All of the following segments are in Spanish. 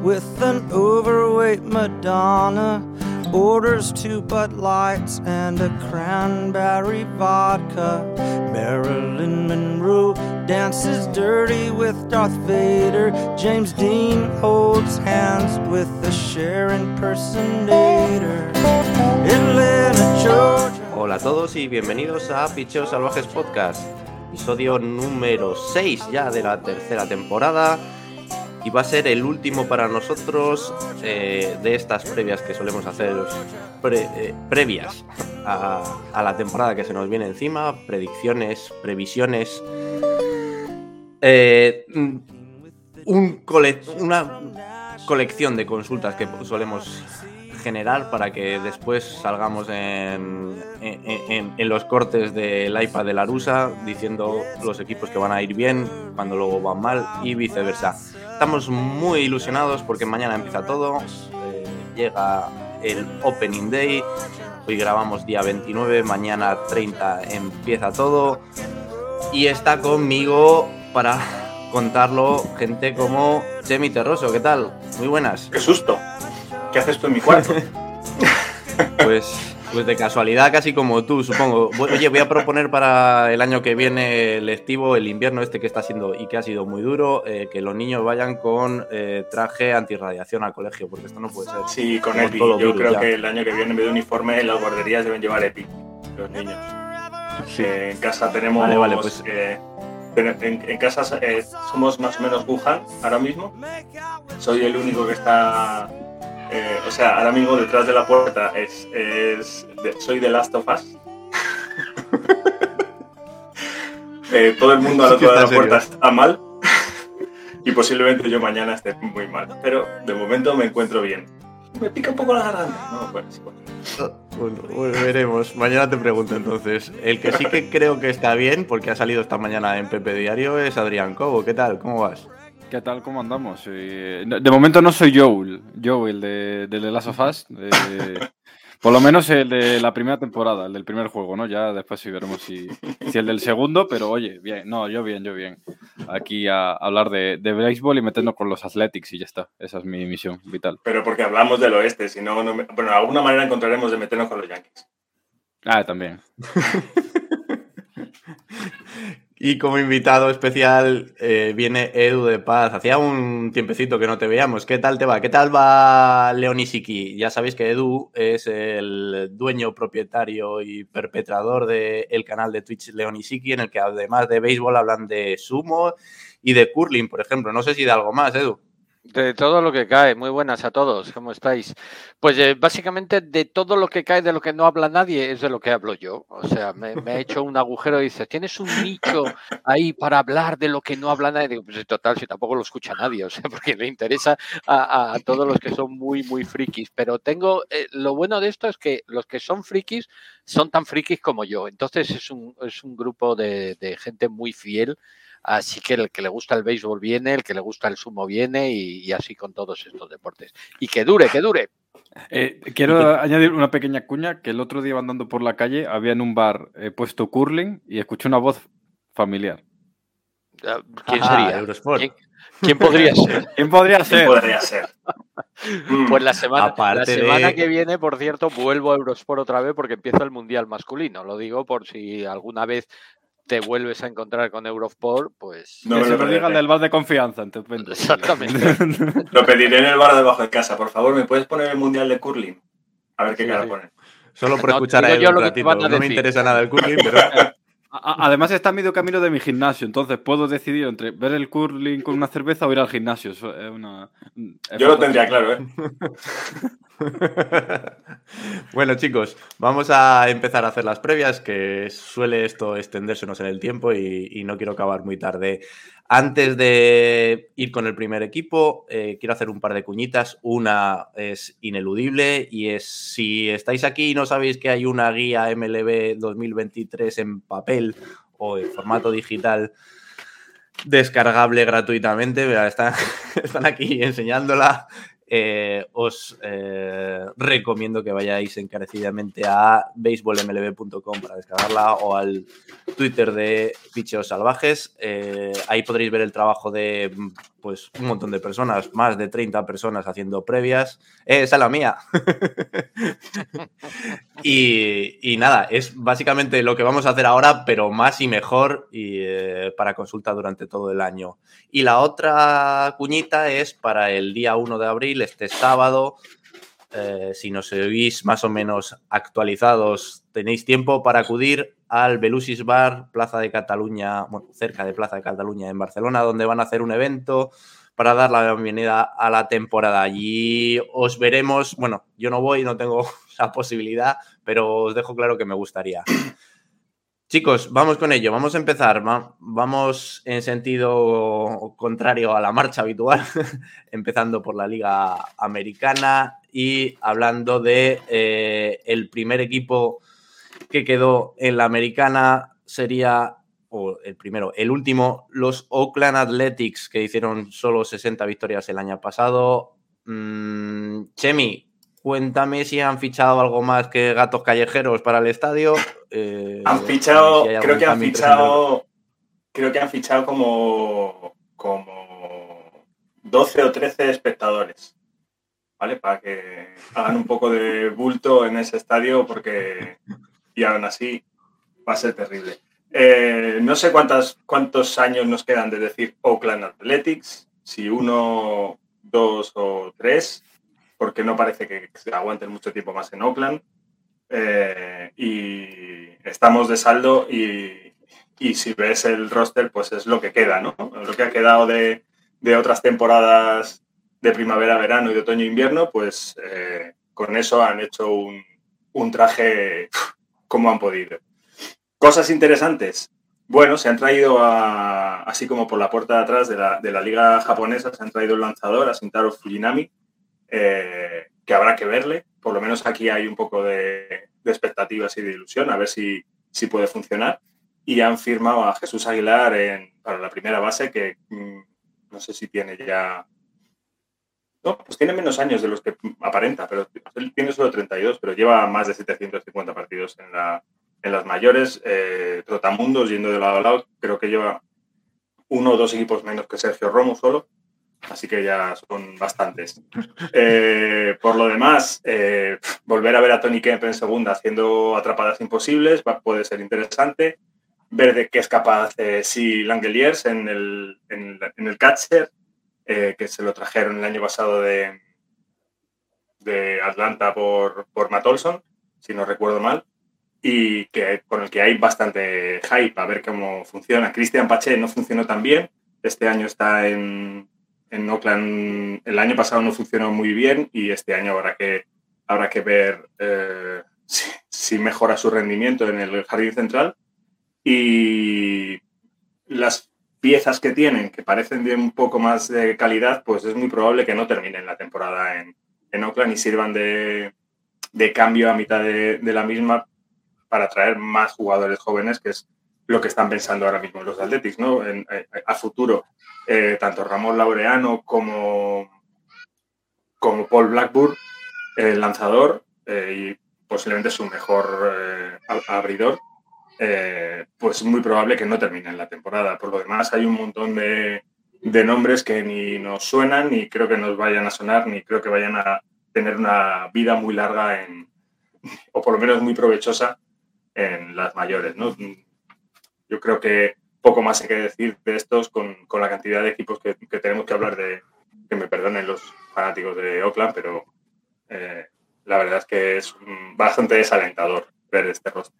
with an overweight Madonna. Orders two Bud Lights and a cranberry vodka. Marilyn Monroe dances dirty with Darth Vader. James Dean holds hands with the Cher impersonator. Atlanta, Georgia. Hola a todos y bienvenidos a Picheos Salvajes Podcast, episodio número 6 ya de la tercera temporada va a ser el último para nosotros eh, de estas previas que solemos hacer eh, previas a, a la temporada que se nos viene encima, predicciones, previsiones, eh, una colección de consultas que solemos generar para que después salgamos en los cortes del iPad de la Rusa diciendo los equipos que van a ir bien cuando luego van mal y viceversa. Estamos muy ilusionados porque mañana empieza todo, eh, llega el Opening Day, hoy grabamos día 29, mañana 30 empieza todo y está conmigo para contarlo gente como Chemi Terroso, ¿qué tal? Muy buenas. ¡Qué susto! ¿Qué haces tú en mi cuarto? Pues, pues de casualidad, casi como tú, supongo. Oye, voy a proponer para el año que viene lectivo, el invierno este que está siendo y que ha sido muy duro, eh, que los niños vayan con eh, traje antirradiación al colegio, porque esto no puede ser. Sí, con EPI. Yo creo ya. que el año que viene en vez de uniforme las guarderías deben llevar EPI, los niños. Que en casa tenemos... Vale, vale, pues- eh, en, en casa eh, somos más o menos Wuhan ahora mismo. Soy el único que está... eh, o sea, ahora mismo detrás de la puerta es... es de- soy de Last of Us. Eh, todo el mundo al otro lado de la puerta está mal. y posiblemente yo mañana esté muy mal. Pero de momento me encuentro bien. Me pica un poco la garganta. No, bueno, sí, bueno. Bueno, bueno, veremos. Mañana te pregunto entonces. El que sí que creo que está bien, porque ha salido esta mañana en Pepe Diario, es Adrián Cobo. ¿Qué tal? ¿Cómo vas? ¿Qué tal? ¿Cómo andamos? Eh, de momento no soy Joel, Joel de, de The Last of Us. eh, por lo menos el de la primera temporada, el del primer juego, ¿no? Ya después sí veremos si, si el del segundo, pero oye, bien, no, yo bien, yo bien. Aquí a hablar de, de béisbol y meternos con los Athletics y ya está. Esa es mi misión vital. Pero porque hablamos del oeste, si no, no me- bueno, de alguna manera encontraremos de meternos con los Yankees. Ah, también. Y como invitado especial eh, viene Edu de Paz. Hacía un tiempecito que no te veíamos. ¿Qué tal te va? ¿Qué tal va Leonisiki? Ya sabéis que Edu es el dueño, propietario y perpetrador del canal de Twitch Leonisiki, en el que además de béisbol hablan de sumo y de curling, por ejemplo. No sé si de algo más, Edu. De todo lo que cae, muy buenas a todos, ¿cómo estáis? Pues eh, básicamente de todo lo que cae, de lo que no habla nadie, es de lo que hablo yo. O sea, me, me he hecho un agujero y dices, ¿tienes un nicho ahí para hablar de lo que no habla nadie? Digo, pues total, si tampoco lo escucha nadie, o sea, porque le interesa a todos los que son muy, muy frikis. Pero tengo, eh, lo bueno de esto es que los que son frikis son tan frikis como yo. Entonces es un, es un grupo de, de gente muy fiel. Así que el que le gusta el béisbol viene, el que le gusta el sumo viene y, y así con todos estos deportes. Y que dure, que dure. Eh, quiero añadir una pequeña cuña, que el otro día andando por la calle había en un bar eh, puesto curling y escuché una voz familiar. Ah, ¿Quién Ah, sería? Eurosport. ¿Quién, quién podría ser? ¿Quién podría ¿Quién ser? podría ser? Pues la semana, la Aparte de- semana que viene, por cierto, vuelvo a Eurosport otra vez porque empieza el Mundial masculino. Lo digo por si alguna vez te vuelves a encontrar con Eurosport, pues... No que me se lo digan perderé. del bar de confianza. entonces, Exactamente. Lo pediré en el bar debajo de casa. Por favor, ¿me puedes poner el mundial de curling? A ver qué Sí, cara sí. ponen. Solo por No, escuchar a Edu yo un lo que te ratito. van a No me interesa nada el curling, pero... Además está a medio camino de mi gimnasio, entonces puedo decidir entre ver el curling con una cerveza o ir al gimnasio. Eso es una, es Yo lo tendría claro, ¿eh? bueno, chicos, vamos a empezar a hacer las previas, que suele esto extendérsenos en el tiempo y, no quiero acabar muy tarde. Antes de ir con el primer equipo, eh, quiero hacer un par de cuñitas. Una es ineludible y es si estáis aquí y no sabéis que hay una guía MLB 2023 en papel o en formato digital descargable gratuitamente, están, están aquí enseñándola. Eh, os eh, recomiendo que vayáis encarecidamente a baseballmlb.com para descargarla o al Twitter de Picheos Salvajes. Eh, ahí podréis ver el trabajo de pues, un montón de personas, más de 30 personas haciendo previas. esa es la mía. y, nada, es básicamente lo que vamos a hacer ahora, pero más y mejor y, para consulta durante todo el año. Y la otra cuñita es para el día 1 de abril este sábado. Eh, si nos oís más o menos actualizados, tenéis tiempo para acudir al Belusis Bar, Plaza de Cataluña, bueno, cerca de Plaza de Cataluña en Barcelona, donde van a hacer un evento para dar la bienvenida a la temporada. Allí os veremos, bueno, yo no voy, no tengo la posibilidad, pero os dejo claro que me gustaría. Chicos, vamos con ello. Vamos a empezar. Vamos en sentido contrario a la marcha habitual, empezando por la Liga Americana y hablando de eh, el primer equipo que quedó en la Americana sería, o el primero, el último, los Oakland Athletics, que hicieron solo 60 victorias el año pasado. Mm, Chemi, Cuéntame si han fichado algo más que gatos callejeros para el estadio. Eh, han fichado, creo que han fichado, creo que han fichado como, como 12 o 13 espectadores, ¿vale? Para que hagan un poco de bulto en ese estadio porque, y aún así, va a ser terrible. Eh, no sé cuántas, cuántos años nos quedan de decir Oakland Athletics, si uno, dos o tres porque no parece que se aguanten mucho tiempo más en Oakland. Eh, y estamos de saldo y, si ves el roster, pues es lo que queda, ¿no? Lo que ha quedado de, otras temporadas de primavera, verano y de otoño, invierno, pues eh, con eso han hecho un, traje como han podido. Cosas interesantes. Bueno, se han traído, así como por la puerta de atrás de la, de la liga japonesa, se han traído el lanzador, a Sintaro Fujinami, eh, que habrá que verle. Por lo menos aquí hay un poco de, expectativas y de ilusión, a ver si, si, puede funcionar. Y han firmado a Jesús Aguilar para la primera base, que mm, no sé si tiene ya... No, pues tiene menos años de los que aparenta, pero él tiene solo 32, pero lleva más de 750 partidos en, la, en las mayores. Eh, trotamundos yendo de lado a lado, creo que lleva uno o dos equipos menos que Sergio Romo solo así que ya son bastantes. Eh, por lo demás, eh, volver a ver a Tony Kemp en segunda haciendo atrapadas imposibles puede ser interesante. Ver de qué es capaz eh, si Langeliers en el, en, el catcher, que se lo trajeron el año pasado de, de Atlanta por, por Matt Olson, si no recuerdo mal, y que, con el que hay bastante hype a ver cómo funciona. Christian Pache no funcionó tan bien, este año está en, en Oakland el año pasado no funcionó muy bien y este año habrá que, habrá que ver eh, si, mejora su rendimiento en el jardín central. Y las piezas que tienen, que parecen de un poco más de calidad, pues es muy probable que no terminen la temporada en, en Oakland y sirvan de, cambio a mitad de, la misma para traer más jugadores jóvenes, que es lo que están pensando ahora mismo los Athletics, ¿no? En, eh, a futuro eh, tanto Ramón Laureano como, como Paul Blackburn, el lanzador eh, y posiblemente su mejor eh, abridor, pues es muy probable que no terminen la temporada. Por lo demás, hay un montón de, de nombres que ni nos suenan, ni creo que nos vayan a sonar, ni creo que vayan a tener una vida muy larga en, o por lo menos muy provechosa en las mayores. ¿no? Yo creo que poco más hay que decir de estos con, la cantidad de equipos que, tenemos que hablar de, que me perdonen los fanáticos de Oakland, pero eh, la verdad es que es bastante desalentador ver este roster.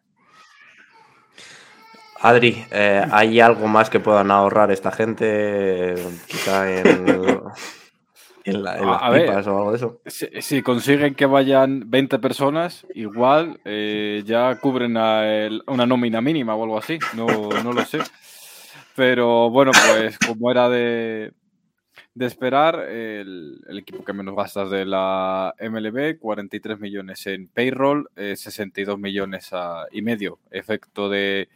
Adri, eh, ¿hay algo más que puedan ahorrar esta gente? Quizá en, en, las pipas o algo de eso. Si, consiguen que vayan 20 personas, igual eh, ya cubren una nómina mínima o algo así. No, no lo sé. Pero bueno, pues como era de, esperar, el, equipo que menos gastas de la MLB, 43 millones en payroll, 62 eh, millones y medio, efecto de,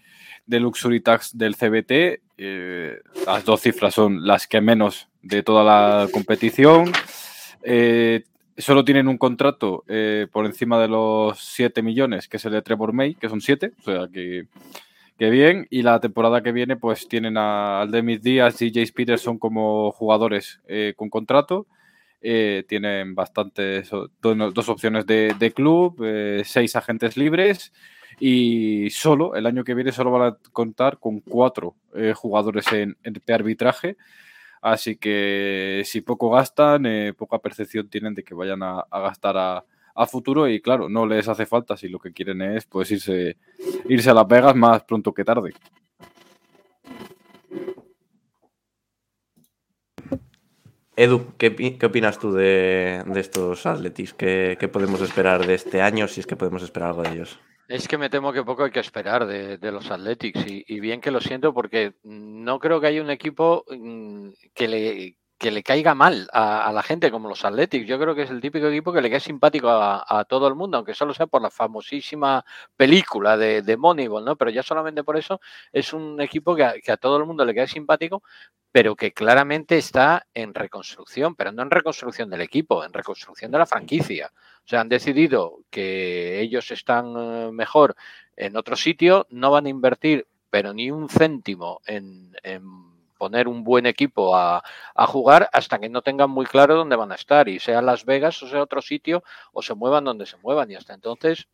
de Luxury Tax del CBT. Eh, las dos cifras son las que menos de toda la competición. Eh, solo tienen un contrato eh, por encima de los 7 millones, que es el de Trevor May, que son 7, o sea que, bien. Y la temporada que viene, pues tienen a Aldemis Díaz y Jace Peterson como jugadores con contrato. tienen bastantes, dos, opciones de, club, seis agentes libres y solo el año que viene solo van a contar con cuatro jugadores en, en arbitraje Así que si poco gastan, eh, poca percepción tienen de que vayan a, gastar a, futuro y claro, no les hace falta si lo que quieren es pues irse, irse a Las Vegas más pronto que tarde. Edu, ¿qué, opinas tú de, estos Athletics? ¿Qué, podemos esperar de este año, si es que podemos esperar algo de ellos? Es que me temo que poco hay que esperar de, los Athletics y, bien que lo siento porque no creo que haya un equipo mm, que le, que le caiga mal a, la gente como los Athletics. Yo creo que es el típico equipo que le cae simpático a, todo el mundo, aunque solo sea por la famosísima película de, de, Moneyball, ¿no? Pero ya solamente por eso es un equipo que a, todo el mundo le cae simpático, pero que claramente está en reconstrucción, pero no en reconstrucción del equipo, en reconstrucción de la franquicia. O sea, han decidido que ellos están eh, mejor en otro sitio, no van a invertir, pero ni un céntimo en, poner un buen equipo a, jugar hasta que no tengan muy claro dónde van a estar, y sea Las Vegas o sea otro sitio, o se muevan donde se muevan. Y hasta entonces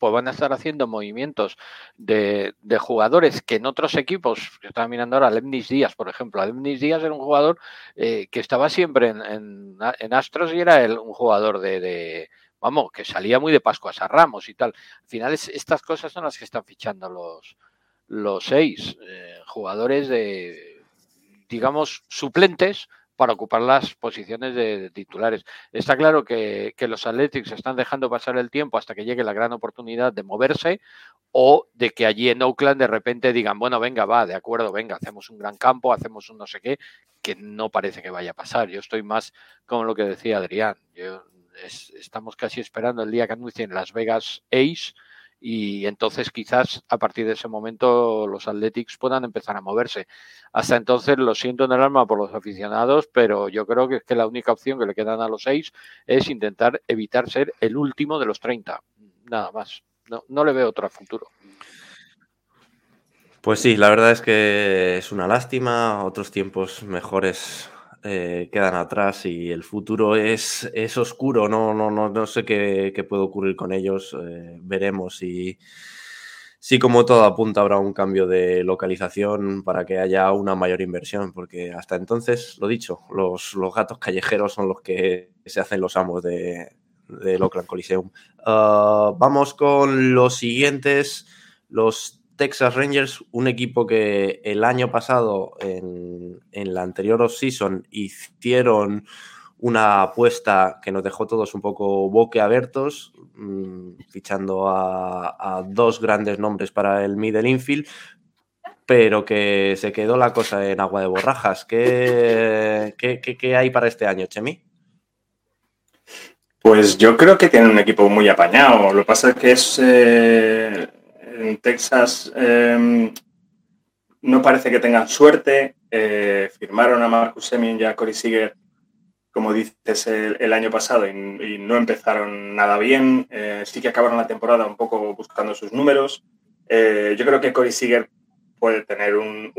pues van a estar haciendo movimientos de, jugadores que en otros equipos, yo estaba mirando ahora, Lemnis Díaz, por ejemplo, Lemnis Díaz era un jugador eh, que estaba siempre en, Astros y era un jugador de, vamos, que salía muy de Pascua a Ramos y tal. Al final estas cosas son las que están fichando los, los seis eh, jugadores de, digamos, suplentes para ocupar las posiciones de, titulares. Está claro que, los Athletics están dejando pasar el tiempo hasta que llegue la gran oportunidad de moverse o de que allí en Oakland de repente digan, bueno, venga, va, de acuerdo, venga, hacemos un gran campo, hacemos un no sé qué, que no parece que vaya a pasar. Yo estoy más como lo que decía Adrián. estamos casi esperando el día que anuncien Las Vegas Ace y entonces quizás a partir de ese momento los Athletics puedan empezar a moverse. Hasta entonces lo siento en el alma por los aficionados, pero yo creo que es que la única opción que le quedan a los seis es intentar evitar ser el último de los 30. Nada más. No, no le veo otro futuro. Pues sí, la verdad es que es una lástima. Otros tiempos mejores eh, quedan atrás y el futuro es, es oscuro, no, no, no, no sé qué, qué, puede ocurrir con ellos, eh, veremos si, si como todo apunta habrá un cambio de localización para que haya una mayor inversión, porque hasta entonces, lo dicho, los, los gatos callejeros son los que se hacen los amos de, del Oakland Coliseum. Ah, vamos con los siguientes, los Texas Rangers, un equipo que el año pasado, en, la anterior off-season, hicieron una apuesta que nos dejó todos un poco boquiabiertos, mm, fichando a, dos grandes nombres para el middle infield, pero que se quedó la cosa en agua de borrajas. ¿Qué, qué, hay para este año, Chemi? Pues yo creo que tienen un equipo muy apañado. Lo que pasa es que es eh, en Texas em, no parece que tengan suerte. Eh, firmaron a Marcus Semien y a Corey Seager, como dices, el, año pasado y, no empezaron nada bien. Eh, sí que acabaron la temporada un poco buscando sus números. Eh, yo creo que Corey Seager puede tener un,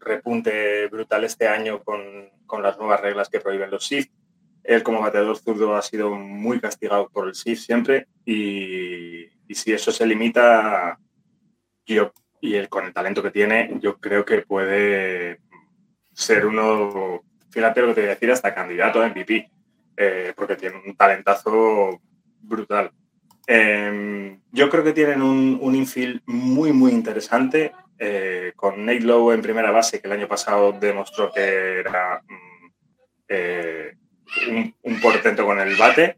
repunte brutal este año con, las nuevas reglas que prohíben los SIF. Él como bateador zurdo ha sido muy castigado por el SIF siempre y, y si eso se limita, yo, y el, con el talento que tiene, yo creo que puede ser uno, fíjate lo que te voy a decir, hasta candidato a MVP, eh, porque tiene un talentazo brutal. Em, yo creo que tienen un, un infield muy, muy interesante, eh, con Nate Lowe en primera base, que el año pasado demostró que era mm, eh, un, un portento con el bate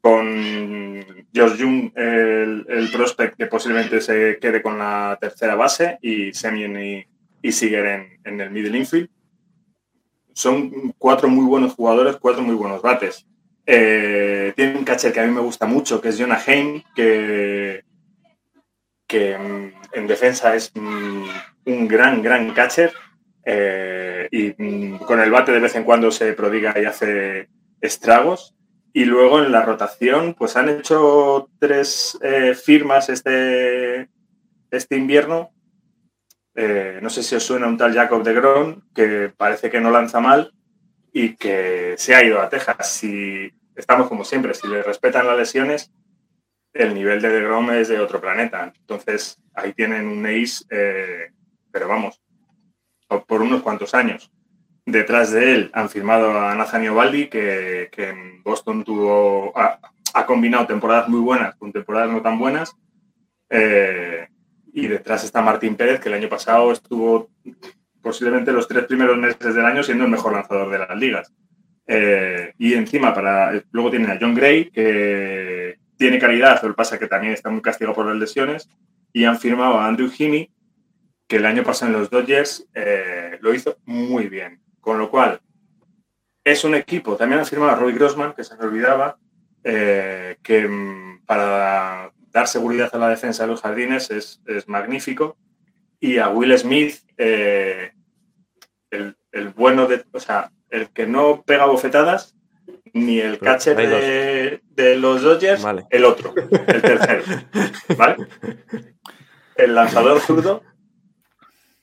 con Josh Jung, el, prospect que posiblemente se quede con la tercera base, y Semien y, y en, el middle infield. Son cuatro muy buenos jugadores, cuatro muy buenos bates. Eh, tiene un catcher que a mí me gusta mucho, que es Jonah Hain, que, que mm, en defensa es mm, un gran, gran catcher. Eh, y mm, con el bate de vez en cuando se prodiga y hace estragos. Y luego en la rotación, pues han hecho tres eh, firmas este, este invierno. Eh, no sé si os suena un tal Jacob de Gron, que parece que no lanza mal y que se ha ido a Texas. Si estamos como siempre, si le respetan las lesiones, el nivel de DeGrom es de otro planeta. Entonces, ahí tienen un ace, eh, pero vamos, por unos cuantos años. Detrás de él han firmado a Nathaniel Baldi, que, en Boston tuvo, ha, combinado temporadas muy buenas con temporadas no tan buenas. Eh, y detrás está Martín Pérez, que el año pasado estuvo posiblemente los tres primeros meses del año siendo el mejor lanzador de las ligas. Eh, y encima, para luego tienen a John Gray, que tiene calidad, lo que pasa que también está muy castigado por las lesiones. Y han firmado a Andrew Heaney, que el año pasado en los Dodgers eh, lo hizo muy bien. Con lo cual, es un equipo. También han firmado a Roy Grossman, que se me olvidaba, eh, que mm, para dar seguridad a la defensa de los jardines es, magnífico. Y a Will Smith, el, el, bueno de. O sea, el que no pega bofetadas, ni el catcher de, los Dodgers, el otro, el tercero. ¿Vale? El lanzador zurdo,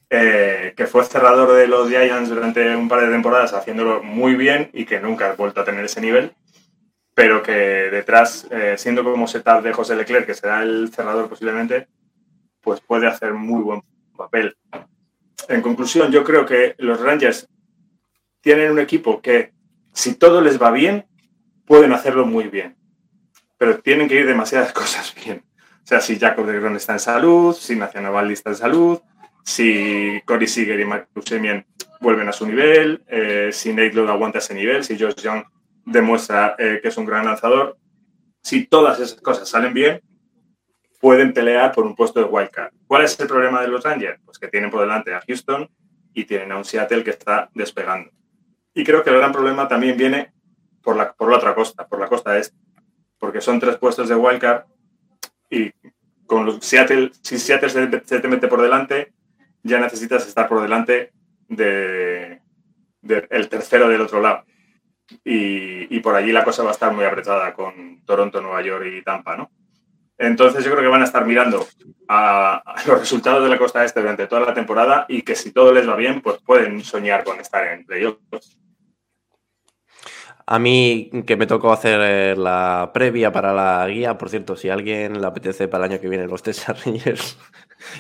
eh, que fue cerrador de los Giants durante un par de temporadas, haciéndolo muy bien y que nunca ha vuelto a tener ese nivel, pero que detrás, eh, siendo como setup de José Leclerc, que será el cerrador posiblemente, pues puede hacer muy buen papel. En conclusión, yo creo que los Rangers tienen un equipo que, si todo les va bien, pueden hacerlo muy bien. Pero tienen que ir demasiadas cosas bien. O sea, si Jacob de Gron está en salud, si Nacional está en salud, si Cory Seager y Marcus Semien vuelven a su nivel, eh, si Nate Lowe aguanta ese nivel, si Josh Young demuestra eh, que es un gran lanzador, si todas esas cosas salen bien, pueden pelear por un puesto de wildcard. ¿Cuál es el problema de los Rangers? Pues que tienen por delante a Houston y tienen a un Seattle que está despegando. Y creo que el gran problema también viene por la, por la otra costa, por la costa este, porque son tres puestos de wildcard y con los Seattle, si Seattle se, te mete por delante, ya necesitas estar por delante de, el tercero del otro lado. Y, por allí la cosa va a estar muy apretada con Toronto, Nueva York y Tampa, ¿no? Entonces yo creo que van a estar mirando a, los resultados de la costa este durante toda la temporada y que si todo les va bien, pues pueden soñar con estar en playoffs. A mí que me tocó hacer eh, la previa para la guía, por cierto, si alguien le apetece para el año que viene los Texas Rangers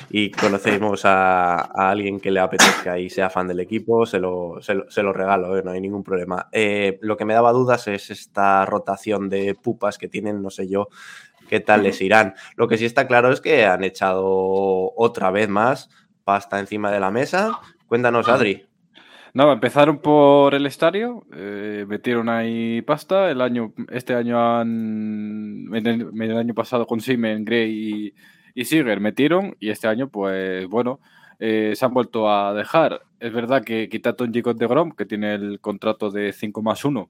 y conocemos a, alguien que le apetezca y sea fan del equipo, se lo, se lo, regalo, eh, no hay ningún problema. Eh, lo que me daba dudas es esta rotación de pupas que tienen, no sé yo qué tal les irán. Lo que sí está claro es que han echado otra vez más pasta encima de la mesa. Cuéntanos, Adri. No, empezaron por el estadio, eh, metieron ahí pasta. El año, este año han, el año pasado con Simen, Gray y, y Siger metieron y este año, pues bueno, eh, se han vuelto a dejar. Es verdad que quitaron Jacob de Grom, que tiene el contrato de 5 más 1.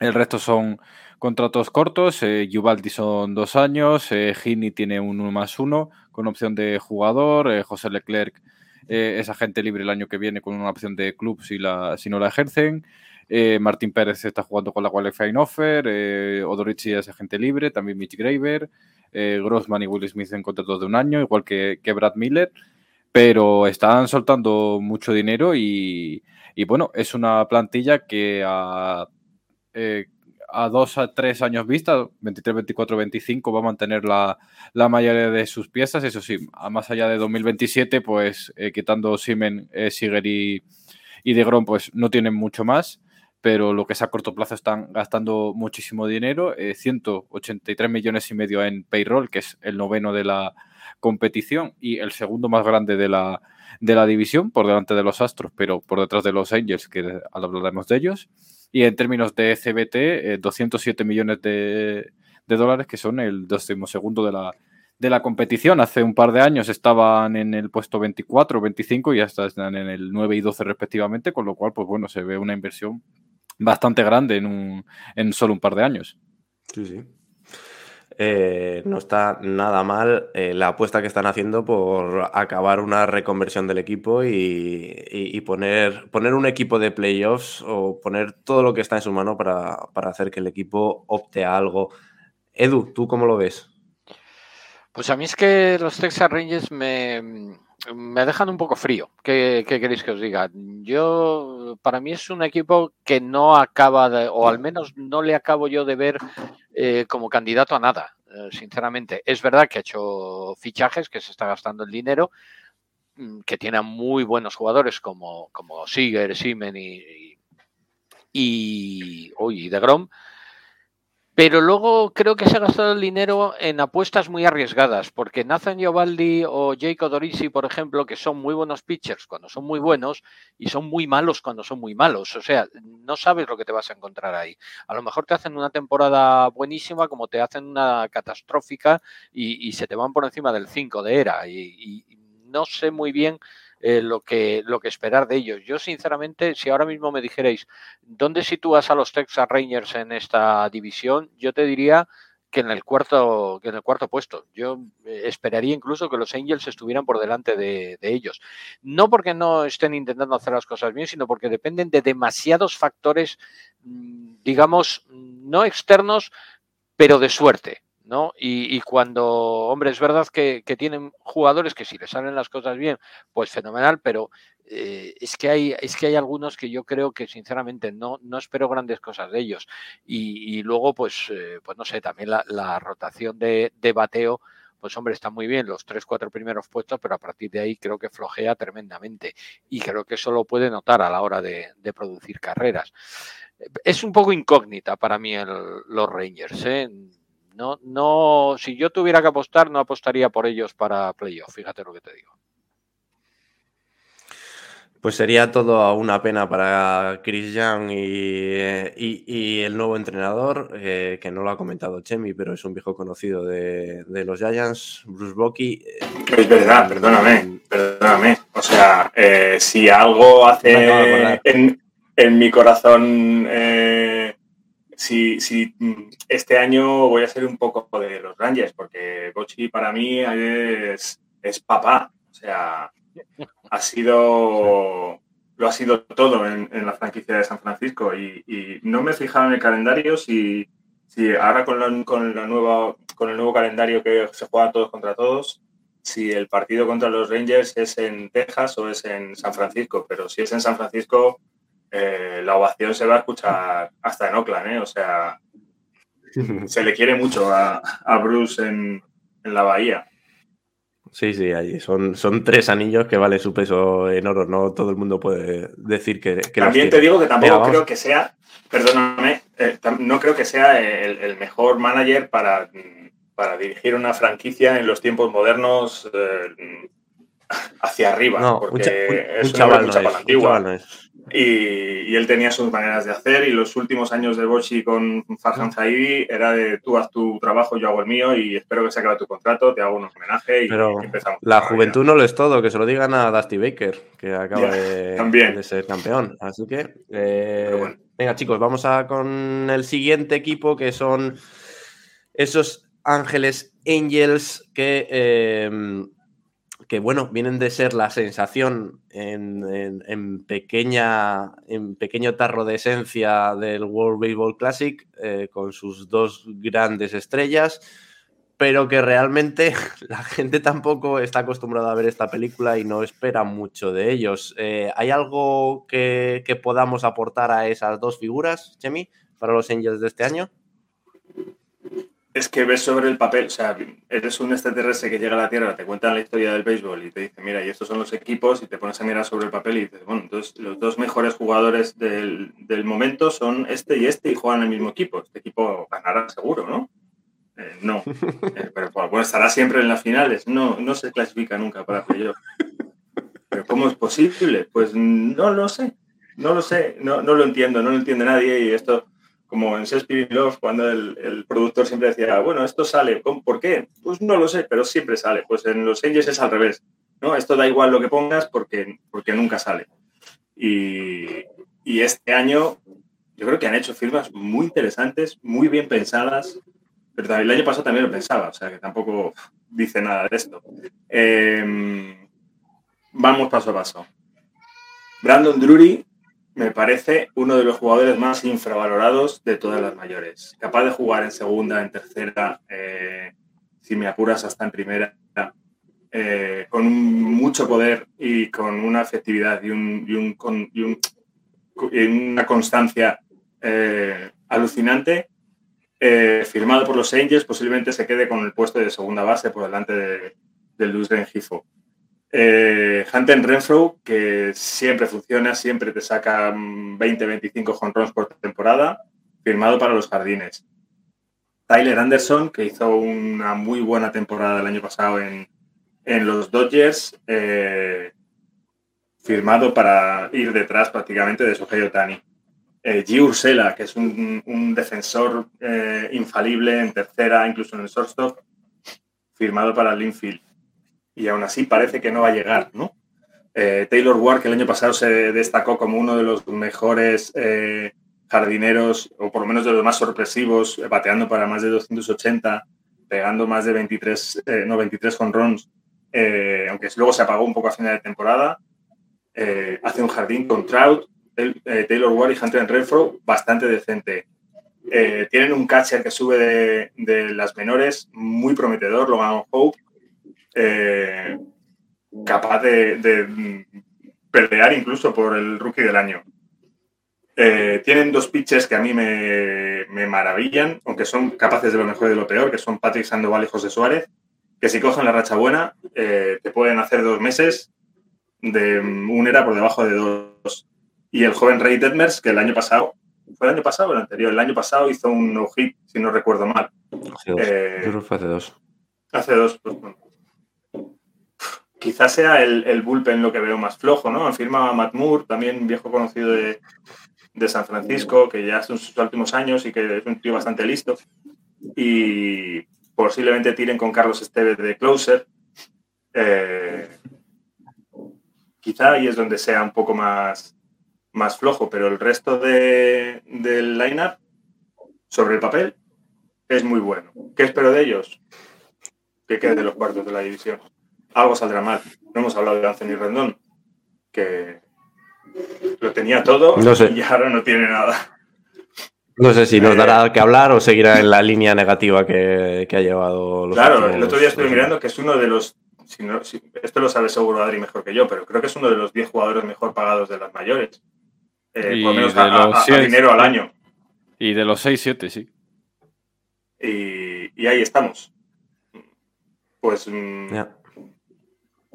El resto son contratos cortos. Eh, son dos años. Eh, Gini tiene un 1 más 1 con opción de jugador. José Leclerc eh, es agente libre el año que viene con una opción de club si, la, si no la ejercen. Eh, Martín Pérez está jugando con la qualifying offer. Eh, Odorici es agente libre, también Mitch Graver. Grossman y Will Smith en contratos de un año, igual que, que Brad Miller. Pero están soltando mucho dinero y, bueno, es una plantilla que a, a dos a tres años vista, 23, 24, 25, va a mantener la, mayoría de sus piezas. Eso sí, a más allá de 2027, pues eh, quitando Simen, eh, Siger y, y De Grom, pues no tienen mucho más. Pero lo que es a corto plazo están gastando muchísimo dinero, 183 eh, millones y medio en payroll, que es el noveno de la competición y el segundo más grande de la, de la división, por delante de los Astros, pero por detrás de los Angels, que hablaremos de ellos. Y en términos de CBT, 207 eh, millones de, dólares, que son el segundo de la, de la competición. Hace un par de años estaban en el puesto 24, 25 y hasta están en el 9 y 12 respectivamente, con lo cual, pues bueno, se ve una inversión bastante grande en, un, en solo un par de años. Sí, sí. eh, no está nada mal eh, la apuesta que están haciendo por acabar una reconversión del equipo y, poner, poner un equipo de playoffs o poner todo lo que está en su mano para, hacer que el equipo opte a algo. Edu, ¿tú cómo lo ves? Pues a mí es que los Texas Rangers me, me dejan un poco frío. ¿Qué, queréis que os diga? Yo, para mí es un equipo que no acaba de, o al menos no le acabo yo de ver eh, como candidato a nada, eh, sinceramente. Es verdad que ha hecho fichajes, que se está gastando el dinero, mm, que tiene muy buenos jugadores como, como Siger, Simen y, y, y, Grom. Pero luego creo que se ha gastado el dinero en apuestas muy arriesgadas, porque Nathan Giovaldi o Jacob Dorisi, por ejemplo, que son muy buenos pitchers cuando son muy buenos y son muy malos cuando son muy malos. O sea, no sabes lo que te vas a encontrar ahí. A lo mejor te hacen una temporada buenísima como te hacen una catastrófica y, se te van por encima del 5 de era. y no sé muy bien eh, lo, que, lo que esperar de ellos. Yo, sinceramente, si ahora mismo me dijerais, ¿dónde sitúas a los Texas Rangers en esta división? Yo te diría que en el cuarto, que en el cuarto puesto. Yo eh, esperaría incluso que los Angels estuvieran por delante de, ellos. No porque no estén intentando hacer las cosas bien, sino porque dependen de demasiados factores, mm, digamos, no externos, pero de suerte. ¿No? Y, cuando, hombre, es verdad que, tienen jugadores que si les salen las cosas bien, pues fenomenal, pero eh, es, que hay, es que hay algunos que yo creo que sinceramente no, no espero grandes cosas de ellos. Y, luego, pues, eh, pues no sé, también la, rotación de, bateo, pues hombre, está muy bien los tres, cuatro primeros puestos, pero a partir de ahí creo que flojea tremendamente. Y creo que eso lo puede notar a la hora de, producir carreras. Es un poco incógnita para mí los Rangers, ¿eh? No, no, si yo tuviera que apostar, no apostaría por ellos para playoff, fíjate lo que te digo. Pues sería todo una pena para Chris Young y, el nuevo entrenador, eh, que no lo ha comentado Chemi, pero es un viejo conocido de, los Giants, Bruce Bucky. Es verdad, perdóname, perdóname. O sea, eh, si algo hace en, mi corazón eh, si, mm, este año voy a ser un poco de los Rangers, porque Bochi para mí es, es papá. O sea, ha sido lo ha sido todo en, la franquicia de San Francisco y, no me he fijado en el calendario si, si ahora con, la, con, la nueva, con el nuevo calendario que se juega todos contra todos, si el partido contra los Rangers es en Texas o es en San Francisco, pero si es en San Francisco, eh, la ovación se va a escuchar hasta en Oakland, ¿eh? O sea, se le quiere mucho a, Bruce en, la bahía. Sí, sí, allí son, son tres anillos que vale su peso en oro. No todo el mundo puede decir que. También te digo que tampoco creo que sea, perdóname, eh, no creo que sea el, mejor manager para, para, dirigir una franquicia en los tiempos modernos hacia arriba. porque es una chaval, antigua. Y, él tenía sus maneras de hacer y los últimos años de Bochi con Farhan Zaidi era de tú haz tu trabajo, yo hago el mío y espero que se acabe tu contrato, te hago un homenaje y, Pero empezamos. La juventud no lo es todo, que se lo digan a Dusty Baker, que acaba de, ser campeón. Así que, eh, venga chicos, vamos a con el siguiente equipo que son esos Ángeles Angels que... Eh, que bueno, vienen de ser la sensación en, pequeña, en pequeño tarro de esencia del World Baseball Classic, eh, con sus dos grandes estrellas, pero que realmente la gente tampoco está acostumbrada a ver esta película y no espera mucho de ellos. Eh, ¿Hay algo que, que podamos aportar a esas dos figuras, Chemi, para los Angels de este año? Es que ves sobre el papel, o sea, eres un extraterrestre que llega a la Tierra, te cuentan la historia del béisbol y te dice, mira, y estos son los equipos, y te pones a mirar sobre el papel y dices, bueno, entonces los dos mejores jugadores del, momento son este y este y juegan el mismo equipo. Este equipo ganará seguro, ¿no? Eh, no. Eh, pero bueno, estará siempre en las finales. No, no se clasifica nunca para playoff. Pero ¿cómo es posible? Pues no lo sé. No lo sé. No, no lo entiendo. No lo entiende nadie y esto como en Shakespeare Love, cuando el, productor siempre decía, bueno, esto sale, ¿por qué? Pues no lo sé, pero siempre sale. Pues en los Angels es al revés, ¿no? Esto da igual lo que pongas porque, porque nunca sale. Y, este año yo creo que han hecho firmas muy interesantes, muy bien pensadas, pero el año pasado también lo pensaba, o sea que tampoco dice nada de esto. Em, vamos paso a paso. Brandon Drury me parece uno de los jugadores más infravalorados de todas las mayores. Capaz de jugar en segunda, en tercera, eh, si me apuras hasta en primera, eh, con mucho poder y con una efectividad y, un, una constancia eh, alucinante. firmado por los Angels, posiblemente se quede con el puesto de segunda base por delante de, de Luz Rengifo. Eh, Hunter Renfro, que siempre funciona, siempre te saca 20-25 jonrons por temporada, firmado para los jardines. Tyler Anderson, que hizo una muy buena temporada el año pasado en, los Dodgers, eh, firmado para ir detrás prácticamente de Shohei Otani. Eh, G. Ursela, que es un, defensor eh, infalible en tercera, incluso en el shortstop, firmado para el infield y aún así parece que no va a llegar, ¿no? Eh, Taylor Ward, que el año pasado se destacó como uno de los mejores eh, jardineros, o por lo menos de los más sorpresivos, eh, bateando para más de 280, pegando más de 23, no, 23 con runs, aunque luego se apagó un poco a final de temporada. hace un jardín con Trout, Taylor Ward y Hunter Renfro bastante decente. tienen un catcher que sube de, las menores muy prometedor, Logan Hope, eh, capaz de, pelear incluso por el rookie del año. Eh, tienen dos pitches que a mí me, maravillan, aunque son capaces de lo mejor y de lo peor, que son Patrick Sandoval y José Suárez, que si cogen la racha buena, eh, te pueden hacer dos meses de un era por debajo de dos. Y el joven Ray Detmers, que el año pasado, ¿fue el año pasado o el anterior? El año pasado hizo un no-hit, si no recuerdo mal. Hace dos. Yo fue hace dos. Hace dos, pues bueno quizás sea el, el, bullpen lo que veo más flojo, ¿no? Firma Matt Moore, también viejo conocido de, San Francisco, que ya en sus últimos años y que es un tío bastante listo. Y posiblemente tiren con Carlos Esteves de closer. Eh, quizá ahí es donde sea un poco más, más flojo, pero el resto de, del lineup sobre el papel es muy bueno. ¿Qué espero de ellos? Que quede de los cuartos de la división algo saldrá mal. No hemos hablado de Anthony Rendón, que lo tenía todo y ahora no tiene nada. No sé si nos eh, dará que hablar o seguirá en la línea negativa que, ha llevado los Claro, el otro día estuve mirando que es uno de los. esto lo sabe seguro Adri mejor que yo, pero creo que es uno de los 10 jugadores mejor pagados de las mayores. Eh, por lo menos a, dinero al año. Y de los 6-7, sí. Y, ahí estamos. Pues. Mm,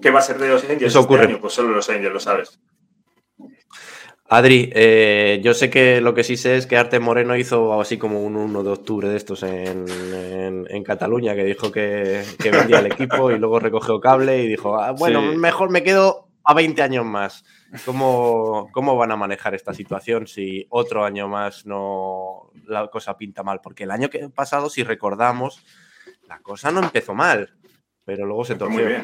¿Qué va a ser de los Angels Eso este ocurre. Pues solo los Angels lo sabes. Adri, eh, yo sé que lo que sí sé es que Arte Moreno hizo así como un 1 de octubre de estos en, Cataluña, que dijo que, vendía el equipo y luego recogió cable y dijo, ah, bueno, mejor me quedo a 20 años más. ¿Cómo, ¿Cómo van a manejar esta situación si otro año más no la cosa pinta mal? Porque el año pasado, si recordamos, la cosa no empezó mal, pero luego se torció. Muy bien.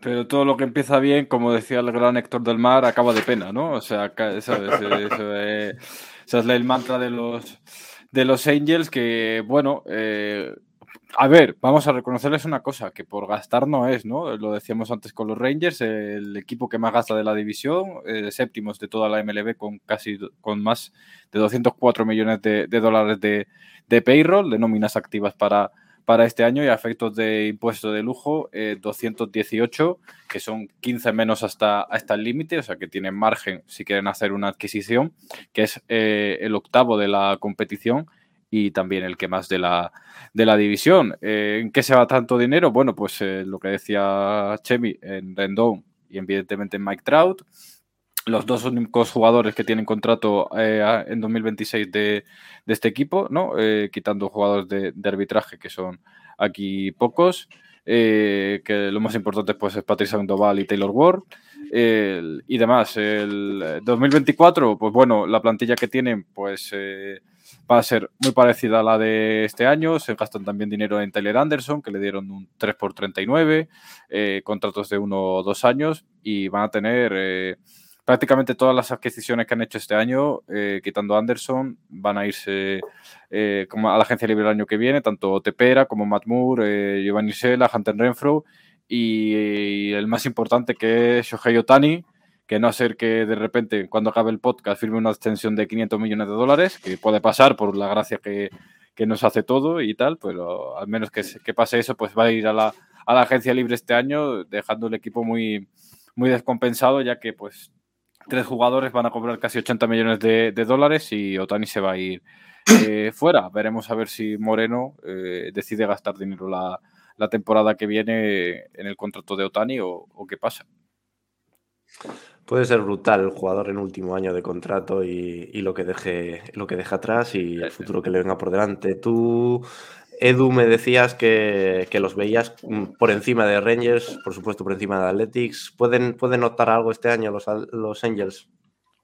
Pero todo lo que empieza bien, como decía el gran Héctor del Mar, acaba de pena, ¿no? O sea, Eso, eh, ese es el mantra de los, de los Angels que, bueno, eh, a ver, vamos a reconocerles una cosa, que por gastar no es, ¿no? Lo decíamos antes con los Rangers, el equipo que más gasta de la división, eh, séptimos de toda la MLB con casi, con más de 204 millones de, dólares de, de payroll, de nóminas activas para para este año y a efectos de impuesto de lujo 218, eh, que son 15 menos hasta, hasta el límite, o sea que tienen margen si quieren hacer una adquisición, que es eh, el octavo de la competición y también el que más de la, de la división. Eh, ¿En qué se va tanto dinero? Bueno, pues lo que decía Chemi en Rendón y evidentemente en Mike Trout los dos únicos jugadores que tienen contrato eh, en 2026 de, este equipo, ¿no? Eh, quitando jugadores de, arbitraje, que son aquí pocos. Eh, que lo más importante pues, es Patrick Sandoval y Taylor Ward. y demás, el 2024, pues bueno, la plantilla que tienen, pues va a ser muy parecida a la de este año. Se gastan también dinero en Taylor Anderson, que le dieron un 3 x 39, contratos de uno o dos años, y van a tener prácticamente todas las adquisiciones que han hecho este año, eh, quitando Anderson, van a irse eh, como a la agencia libre el año que viene, tanto Tepera como Matt Moore, Giovanni Sela, Hunter Renfro y, el más importante que es Shohei Otani, que no ser que de repente cuando acabe el podcast firme una extensión de 500 millones de dólares, que puede pasar por la gracia que, que nos hace todo y tal, pero al menos que, que, pase eso, pues va a ir a la, a la agencia libre este año, dejando el equipo muy, muy descompensado, ya que pues tres jugadores van a cobrar casi 80 millones de, dólares y Otani se va a ir eh, fuera. Veremos a ver si Moreno eh, decide gastar dinero la, la, temporada que viene en el contrato de Otani o, o qué pasa. Puede ser brutal el jugador en último año de contrato y, lo que deje lo que deja atrás y el futuro que le venga por delante. Tú, Edu, me decías que, los veías mm, por encima de Rangers, por supuesto por encima de Athletics. ¿Pueden, pueden notar algo este año los, los Angels?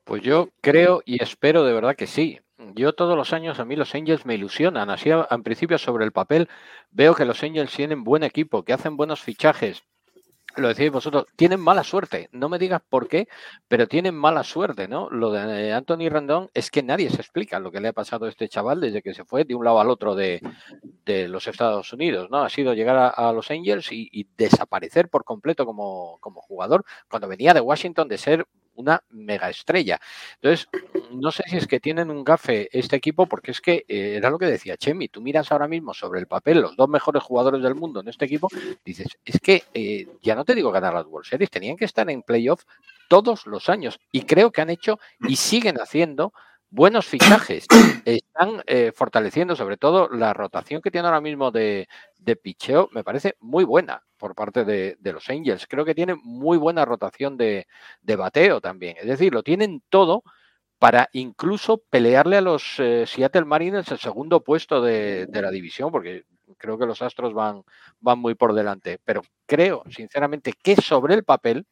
Pues yo creo y espero de verdad que sí. Yo todos los años a mí los Angels me ilusionan. Así en principio sobre el papel veo que los Angels tienen buen equipo, que hacen buenos fichajes, lo decís vosotros, tienen mala suerte. No me digas por qué, pero tienen mala suerte, ¿no? Lo de Anthony Randón es que nadie se explica lo que le ha pasado a este chaval desde que se fue de un lado al otro de, los Estados Unidos, ¿no? Ha sido llegar a, los Angels y, desaparecer por completo como, como jugador cuando venía de Washington de ser una mega estrella. Entonces, no sé si es que tienen un gafe este equipo, porque es que eh, era lo que decía Chemi, tú miras ahora mismo sobre el papel los dos mejores jugadores del mundo en este equipo, dices, es que eh, ya no te digo ganar las World Series, tenían que estar en playoff todos los años y creo que han hecho y siguen haciendo buenos fichajes. Están eh, fortaleciendo sobre todo la rotación que tiene ahora mismo de, de picheo, me parece muy buena por parte de, los Angels. Creo que tienen muy buena rotación de, bateo también. Es decir, lo tienen todo para incluso pelearle a los eh, Seattle Mariners el segundo puesto de, la división, porque creo que los Astros van, van muy por delante. Pero creo, sinceramente, que sobre el papel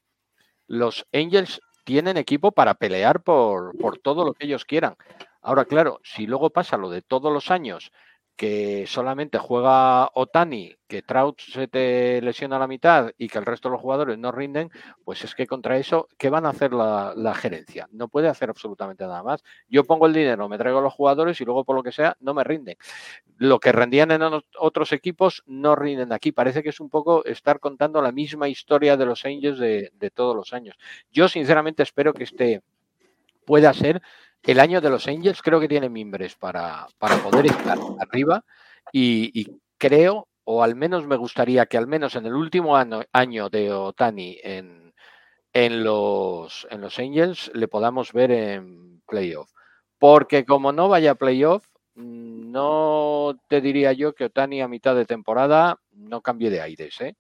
los Angels tienen equipo para pelear por, por todo lo que ellos quieran. Ahora, claro, si luego pasa lo de todos los años, que solamente juega Otani, que Trout se te lesiona a la mitad y que el resto de los jugadores no rinden, pues es que contra eso, ¿qué van a hacer la, gerencia? No puede hacer absolutamente nada más. Yo pongo el dinero, me traigo a los jugadores y luego por lo que sea no me rinden. Lo que rendían en otros equipos no rinden aquí. Parece que es un poco estar contando la misma historia de los Angels de todos los años. Yo sinceramente espero que este pueda ser el año de los Angels creo que tiene mimbres para, para poder estar arriba y, creo, o al menos me gustaría que al menos en el último año, año de Otani en, en, los, en los Angels le podamos ver en playoff. Porque como no vaya a playoff, no te diría yo que Otani a mitad de temporada no cambie de aires. ¿eh?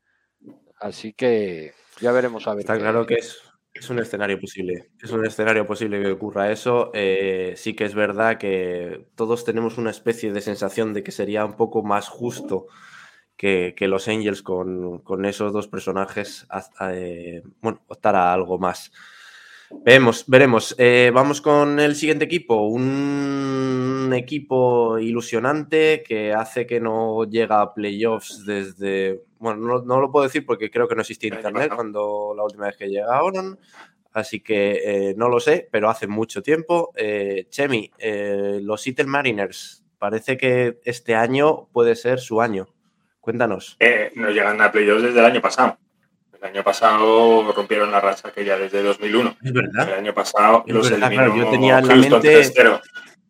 Así que ya veremos a ver. Está claro que es es un escenario posible, es un escenario posible que ocurra eso. Eh, sí que es verdad que todos tenemos una especie de sensación de que sería un poco más justo que, los Angels con, esos dos personajes eh, bueno, algo más. Vemos, veremos. Eh, vamos con el siguiente equipo. Un equipo ilusionante que hace que no llega a playoffs desde. Bueno, no, lo puedo decir porque creo que no existía internet cuando la última vez que llegaron. Así que eh, no lo sé, pero hace mucho tiempo. Eh, Chemi, los Seattle Mariners, parece que este año puede ser su año. Cuéntanos. no llegan a playoffs desde el año pasado. El año pasado rompieron la racha que ya desde 2001. Es verdad. El año pasado los eliminó yo tenía en la mente,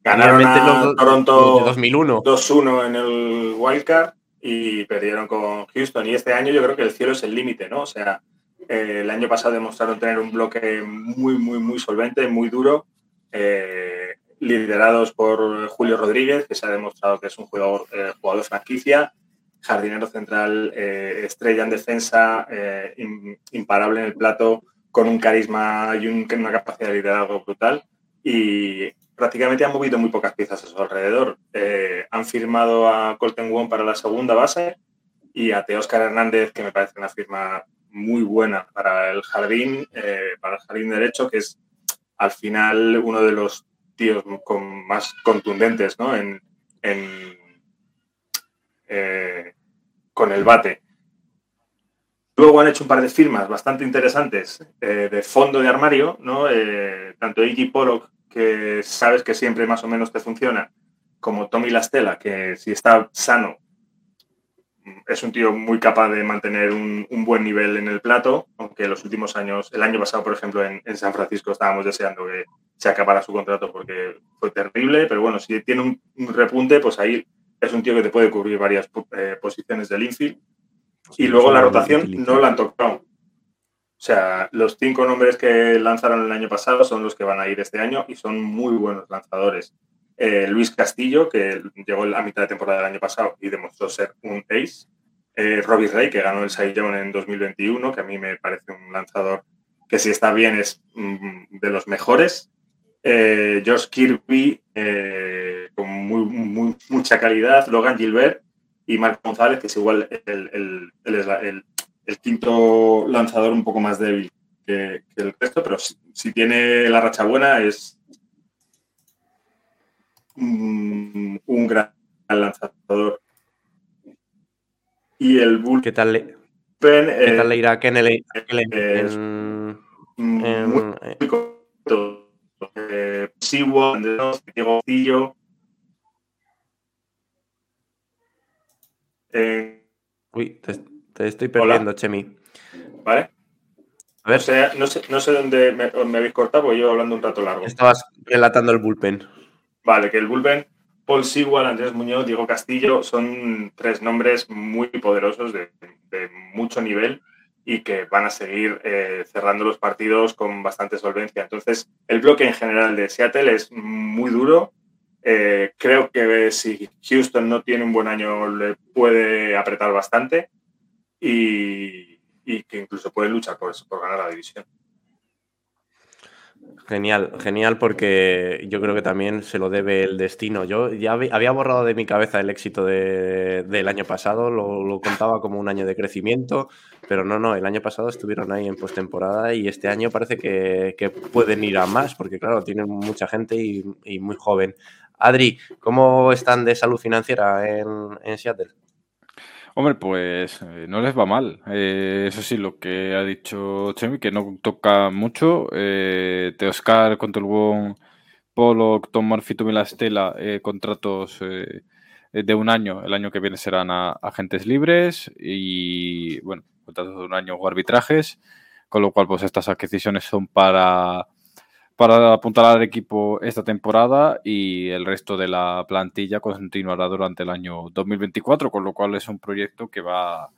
Ganaron a Toronto 2001. 2-1 en el wildcard y perdieron con Houston. Y este año yo creo que el cielo es el límite, ¿no? O sea, eh, el año pasado demostraron tener un bloque muy, muy, muy solvente, muy duro, eh, liderados por Julio Rodríguez, que se ha demostrado que es un jugador, eh, jugador franquicia jardinero central, eh, estrella en defensa, eh, imparable en el plato, con un carisma y una capacidad de liderazgo brutal. Y prácticamente han movido muy pocas piezas a su alrededor. Eh, han firmado a Colton Wong para la segunda base y a Teóscar Hernández, que me parece una firma muy buena para el jardín, para el jardín derecho, que es al final uno de los tíos con más contundentes ¿no? en, en, eh, con el bate. Luego han hecho un par de firmas bastante interesantes eh, de fondo de armario, ¿no? tanto Iggy Pollock, que sabes que siempre más o menos te funciona, como Tommy Lastela, que si está sano es un tío muy capaz de mantener un, buen nivel en el plato, aunque los últimos años, el año pasado, por ejemplo, en, San Francisco estábamos deseando que se acabara su contrato porque fue terrible, pero bueno, si tiene un, repunte, pues ahí es un tío que te puede cubrir varias eh, posiciones del infield. y luego la rotación no la han tocado. O sea, los cinco nombres que lanzaron el año pasado son los que van a ir este año y son muy buenos lanzadores. Eh, Luis Castillo, que llegó a mitad de temporada del año pasado y demostró ser un ace. Eh, Robbie Ray, que ganó el Cy Young en 2021, que a mí me parece un lanzador que si está bien es mm, de los mejores. Eh, George Kirby, con muy, mucha calidad. Logan Gilbert y Marco González, que es igual el, el, quinto lanzador un poco más débil que, el resto, pero si tiene la racha buena es un, gran lanzador. Y el Bull. ¿Qué tal le, ¿qué tal le irá en el es en, muy eh, corto. Eh, Diego Cillo. Eh, Uy, te, estoy perdiendo, Chemi. ¿Vale? A ver. O sea, no, sé, no sé dónde me, me, habéis cortado, porque yo hablando un rato largo. Estabas relatando el bullpen. Vale, que el bullpen, Paul Sewell, Andrés Muñoz, Diego Castillo, son tres nombres muy poderosos de, mucho nivel y que van a seguir eh, cerrando los partidos con bastante solvencia. Entonces, el bloque en general de Seattle es muy duro. Eh, creo que si Houston no tiene un buen año, le puede apretar bastante y, que incluso puede luchar por, por ganar la división. Genial, genial porque yo creo que también se lo debe el destino. Yo ya había borrado de mi cabeza el éxito del año pasado, lo, contaba como un año de crecimiento, pero no, no, el año pasado estuvieron ahí en postemporada y este año parece que, pueden ir a más porque claro, tienen mucha gente y, muy joven. Adri, ¿cómo están de salud financiera en Seattle? Hombre, pues eh, no les va mal. Eh, eso sí, lo que ha dicho Chemi, que no toca mucho. Eh, Teoscar, Controlbon, Polo, Tom Murphy, la Estela, eh, contratos de un año. El año que viene serán agentes libres y, bueno, contratos de un año o arbitrajes. Con lo cual, pues estas adquisiciones son para para apuntar al equipo esta temporada y el resto de la plantilla continuará durante el año 2024, con lo cual es un proyecto que va,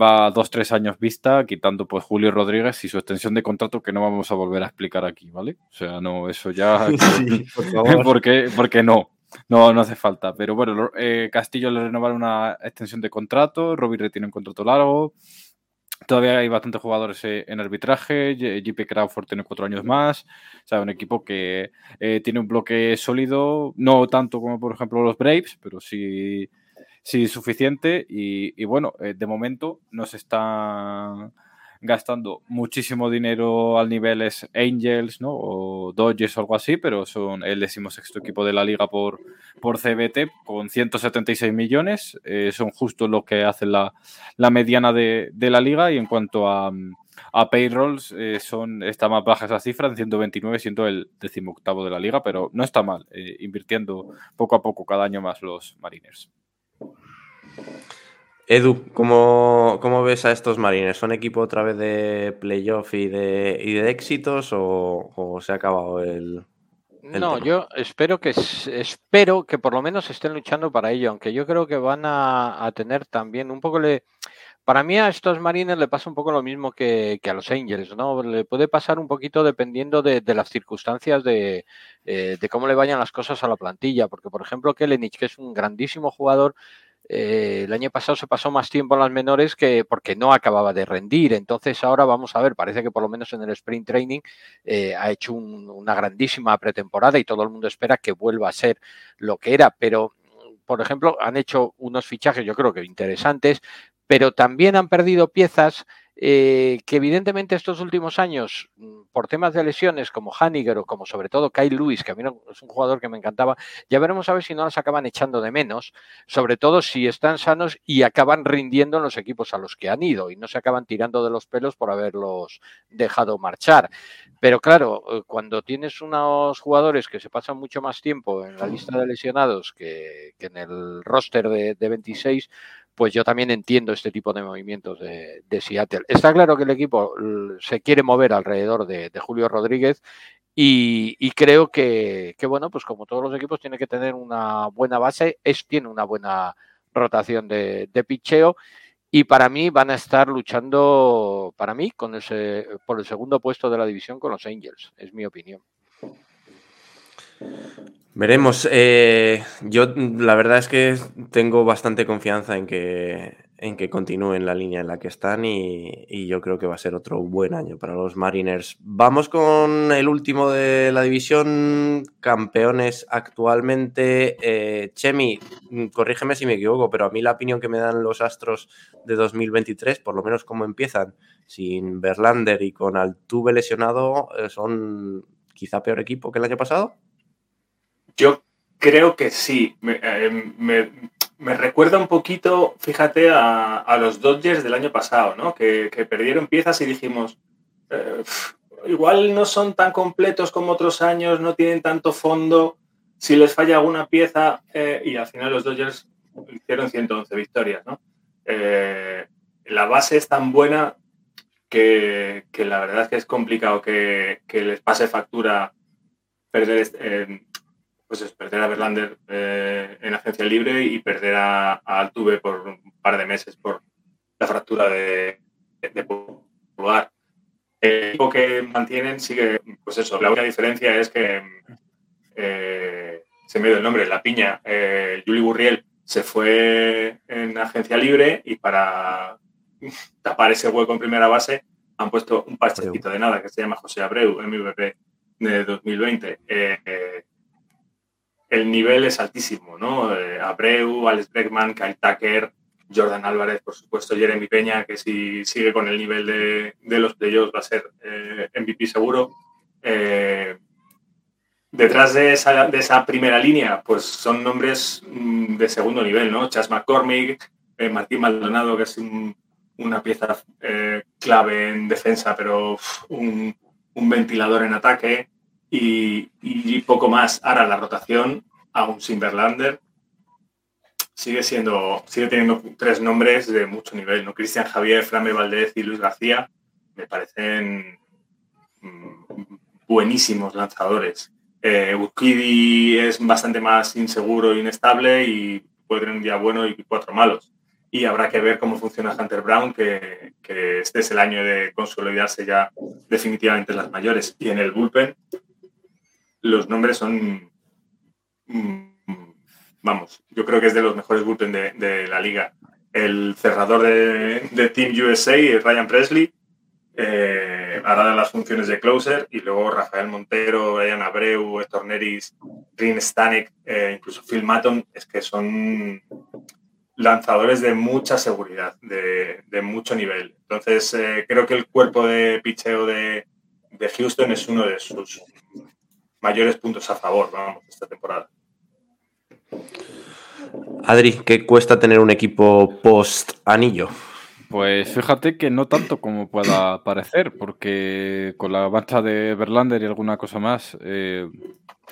va a dos, tres años vista, quitando pues Julio Rodríguez y su extensión de contrato que no vamos a volver a explicar aquí, ¿vale? O sea, no, eso ya... por favor. porque, porque no. No, no hace falta. Pero bueno, eh, Castillo le renovaron una extensión de contrato, Robbie tiene un contrato largo, Todavía hay bastantes jugadores eh, en arbitraje. JP Crawford tiene cuatro años más. O sea, un equipo que eh, tiene un bloque sólido, no tanto como por ejemplo los Braves, pero sí, sí suficiente. Y, bueno, eh, de momento nos están gastando muchísimo dinero al nivel Angels, ¿no? O Dodgers o algo así, pero son el decimosexto equipo de la liga por, por CBT con 176 millones. Eh, son justo lo que hace la, mediana de, la liga y en cuanto a, a payrolls eh, son, está más baja esa cifra, en 129 siendo el decimoctavo de la liga, pero no está mal, eh, invirtiendo poco a poco cada año más los Mariners. Edu, ¿cómo, ves a estos Marines? ¿Son equipo otra vez de playoff y de, y de éxitos o, se ha acabado el, no, yo espero que espero que por lo menos estén luchando para ello, aunque yo creo que van a, tener también un poco le para mí a estos Marines le pasa un poco lo mismo que, a los Angels, ¿no? Le puede pasar un poquito dependiendo de, las circunstancias de, eh, de, cómo le vayan las cosas a la plantilla, porque por ejemplo Kelenich, que es un grandísimo jugador, eh, el año pasado se pasó más tiempo en las menores que porque no acababa de rendir. Entonces ahora vamos a ver, parece que por lo menos en el sprint training eh, ha hecho una grandísima pretemporada y todo el mundo espera que vuelva a ser lo que era. Pero, por ejemplo, han hecho unos fichajes yo creo que interesantes, pero también han perdido piezas eh, que evidentemente estos últimos años, mm, por temas de lesiones como Haniger o como sobre todo Kyle Lewis, que a mí es un jugador que me encantaba, ya veremos a ver si no las acaban echando de menos, sobre todo si están sanos y acaban rindiendo en los equipos a los que han ido y no se acaban tirando de los pelos por haberlos dejado marchar. Pero claro, eh, cuando tienes unos jugadores que se pasan mucho más tiempo en la lista de lesionados que, en el roster de, de 26, pues yo también entiendo este tipo de movimientos de, Seattle. Está claro que el equipo se quiere mover alrededor de, Julio Rodríguez y, creo que, bueno, pues como todos los equipos tiene que tener una buena base, es, tiene una buena rotación de, picheo y para mí van a estar luchando, para mí, con ese, por el segundo puesto de la división con los Angels, es mi opinión. Veremos. Eh, yo la verdad es que tengo bastante confianza en que, en que continúen la línea en la que están y, yo creo que va a ser otro buen año para los Mariners. Vamos con el último de la división, campeones actualmente. Eh, Chemi, corrígeme si me equivoco, pero a mí la opinión que me dan los Astros de 2023, por lo menos como empiezan, sin Verlander y con Altuve lesionado, eh, son quizá peor equipo que el año pasado. Yo creo que sí. Me, eh, recuerda un poquito, fíjate, a, los Dodgers del año pasado, ¿no? Que, perdieron piezas y dijimos, eh, igual no son tan completos como otros años, no tienen tanto fondo. Si les falla alguna pieza, eh, y al final los Dodgers hicieron 111 victorias, ¿no? la base es tan buena que, la verdad es que es complicado que, les pase factura perder, este, pues es perder a Verlander eh, en agencia libre y perder a, Altuve por un par de meses por la fractura de, de pulgar. El equipo que mantienen sigue, pues eso, la única diferencia es que eh, se me dio el nombre, La Piña, eh, Juli Burriel se fue en agencia libre y para tapar ese hueco en primera base han puesto un parchecito de nada que se llama José Abreu, MVP de 2020 el nivel es altísimo, ¿no? Eh, Abreu, Alex Bregman, Kyle Tucker, Jordan Álvarez, por supuesto, Jeremy Peña, que si sigue con el nivel de, de los playoffs va a ser eh, MVP seguro. Eh, detrás de esa, de esa, primera línea, pues son nombres mm, de segundo nivel, ¿no? Chas McCormick, Martín Maldonado, que es una pieza clave en defensa, pero un, un ventilador en ataque y, poco más. Ahora la rotación, aún sin Verlander, sigue siendo, sigue teniendo tres nombres de mucho nivel, ¿no? Cristian Javier, Frame Valdez y Luis García me parecen mm, buenísimos lanzadores. Eh, es bastante más inseguro e inestable y puede tener un día bueno y cuatro malos. Y habrá que ver cómo funciona Hunter Brown, que, que este es el año de consolidarse ya definitivamente en las mayores. Y en el bullpen, los nombres son, mm, vamos, yo creo que es de los mejores bullpen de, la liga. El cerrador de, Team USA, Ryan Presley, eh, hará las funciones de closer y luego Rafael Montero, Brian Abreu, Héctor Neris, Green Stanek, eh, incluso Phil Matton, es que son lanzadores de mucha seguridad, de, mucho nivel. Entonces, eh, creo que el cuerpo de picheo de, de Houston es uno de sus mayores puntos a favor, vamos, esta temporada. Adri, ¿qué cuesta tener un equipo post anillo? Pues fíjate que no tanto como pueda parecer, porque con la marcha de Verlander y alguna cosa más, eh,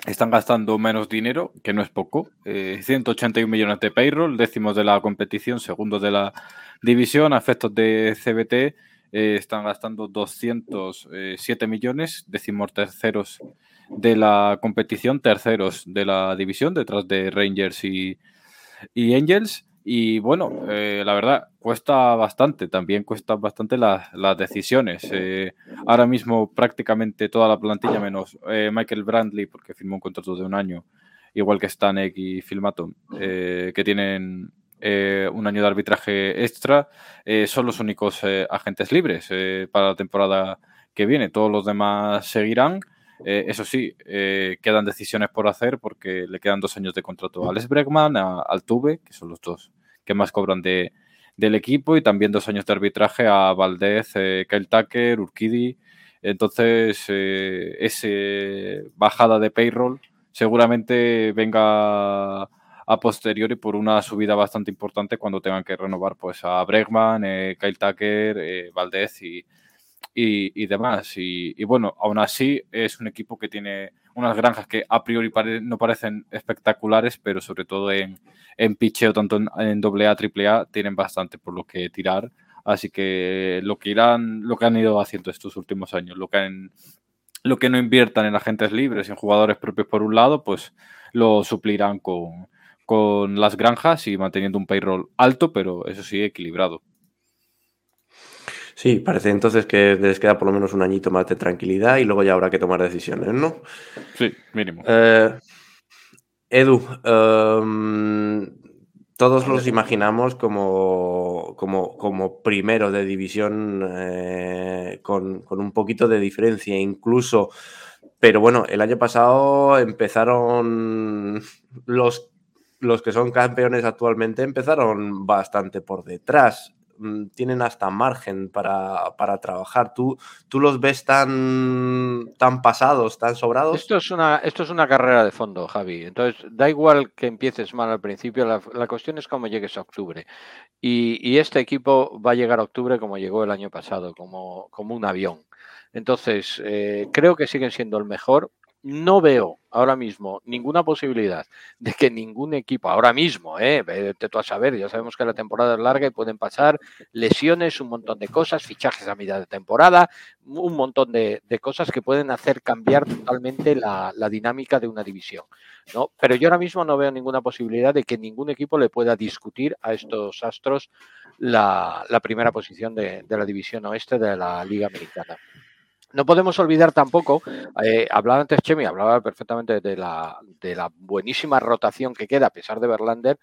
están gastando menos dinero, que no es poco. 181 eh, millones de payroll, décimos de la competición, segundos de la división, a efectos de CBT, eh, están gastando 207 millones, décimos terceros de la competición, terceros de la división, detrás de Rangers y, Angels. Y bueno, eh, la verdad, cuesta bastante, también cuesta bastante las decisiones. Eh, ahora mismo prácticamente toda la plantilla, menos eh, Michael Brandley, porque firmó un contrato de un año, igual que Stanek y Phil que tienen un año de arbitraje extra, son los únicos agentes libres para la temporada que viene. Todos los demás seguirán. Eh, eso sí, eh, quedan decisiones por hacer porque le quedan dos años de contrato a Alex Bregman, a Altuve, que son los dos que más cobran de, del equipo y también dos años de arbitraje a Valdez, eh, Kyle Tucker, Urquidi. Entonces, esa bajada de payroll seguramente venga a posteriori por una subida bastante importante cuando tengan que renovar pues a Bregman, Kyle Tucker, Valdez y, y, demás. Y, bueno, aún así es un equipo que tiene unas granjas que a priori no parecen espectaculares, pero sobre todo en, en picheo, tanto en, AA, AAA, tienen bastante por lo que tirar. Así que lo que irán, lo que han ido haciendo estos últimos años, lo que han, lo que no inviertan en agentes libres, en jugadores propios por un lado, pues lo suplirán con, con las granjas y manteniendo un payroll alto, pero eso sí, equilibrado. Sí, parece entonces que les queda por lo menos un añito más de tranquilidad y luego ya habrá que tomar decisiones, ¿no? Sí, mínimo. Eh, Edu, em, todos los imaginamos como, como, como primero de división eh, con, con, un poquito de diferencia, incluso. Pero bueno, el año pasado empezaron los, los que son campeones actualmente, empezaron bastante por detrás. Mm, tienen hasta margen para, trabajar. ¿Tú, ¿Tú, los ves tan, tan pasados, tan sobrados? Esto es, una, esto es una carrera de fondo, Javi. Entonces, da igual que empieces mal al principio, la, cuestión es cómo llegues a octubre. Y, este equipo va a llegar a octubre como llegó el año pasado, como, como un avión. Entonces, eh, creo que siguen siendo el mejor, no veo ahora mismo ninguna posibilidad de que ningún equipo, ahora mismo, eh, vete tú a saber, ya sabemos que la temporada es larga y pueden pasar lesiones, un montón de cosas, fichajes a mitad de temporada, un montón de, cosas que pueden hacer cambiar totalmente la, dinámica de una división. ¿no? Pero yo ahora mismo no veo ninguna posibilidad de que ningún equipo le pueda discutir a estos astros la, primera posición de la división oeste de la Liga Americana. No podemos olvidar tampoco, eh, hablaba antes Chemi, hablaba perfectamente de la, de la buenísima rotación que queda a pesar de Verlander.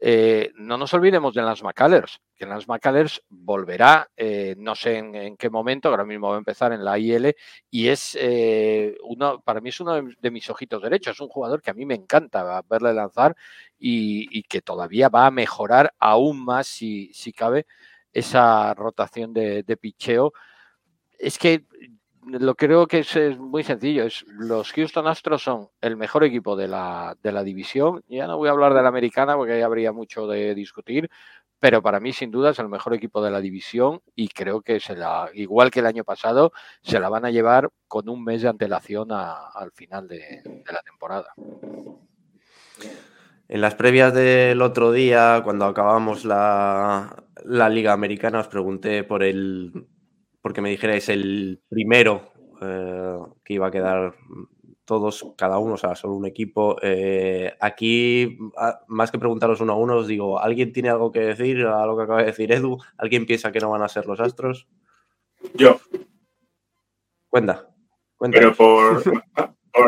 Eh, no nos olvidemos de Lance McCullers, que Lance McCullers volverá, eh, no sé en, qué momento, ahora mismo va a empezar en la IL, y es uno, para mí es uno de, mis ojitos derechos, es un jugador que a mí me encanta verle lanzar y, que todavía va a mejorar aún más, si, si cabe, esa rotación de, de picheo es que lo creo que es, muy sencillo. Es, los Houston Astros son el mejor equipo de la, de la división. Ya no voy a hablar de la americana porque ahí habría mucho de discutir, pero para mí sin duda es el mejor equipo de la división y creo que se la, igual que el año pasado, se la van a llevar con un mes de antelación al final de, de la temporada. En las previas del otro día, cuando acabamos la, la Liga Americana, os pregunté por el porque me dijerais el primero eh, que iba a quedar todos, cada uno, o sea, solo un equipo. Eh, aquí, más que preguntaros uno a uno, os digo, ¿alguien tiene algo que decir a lo que acaba de decir Edu? ¿Alguien piensa que no van a ser los astros? Yo. Cuenta. Pero por,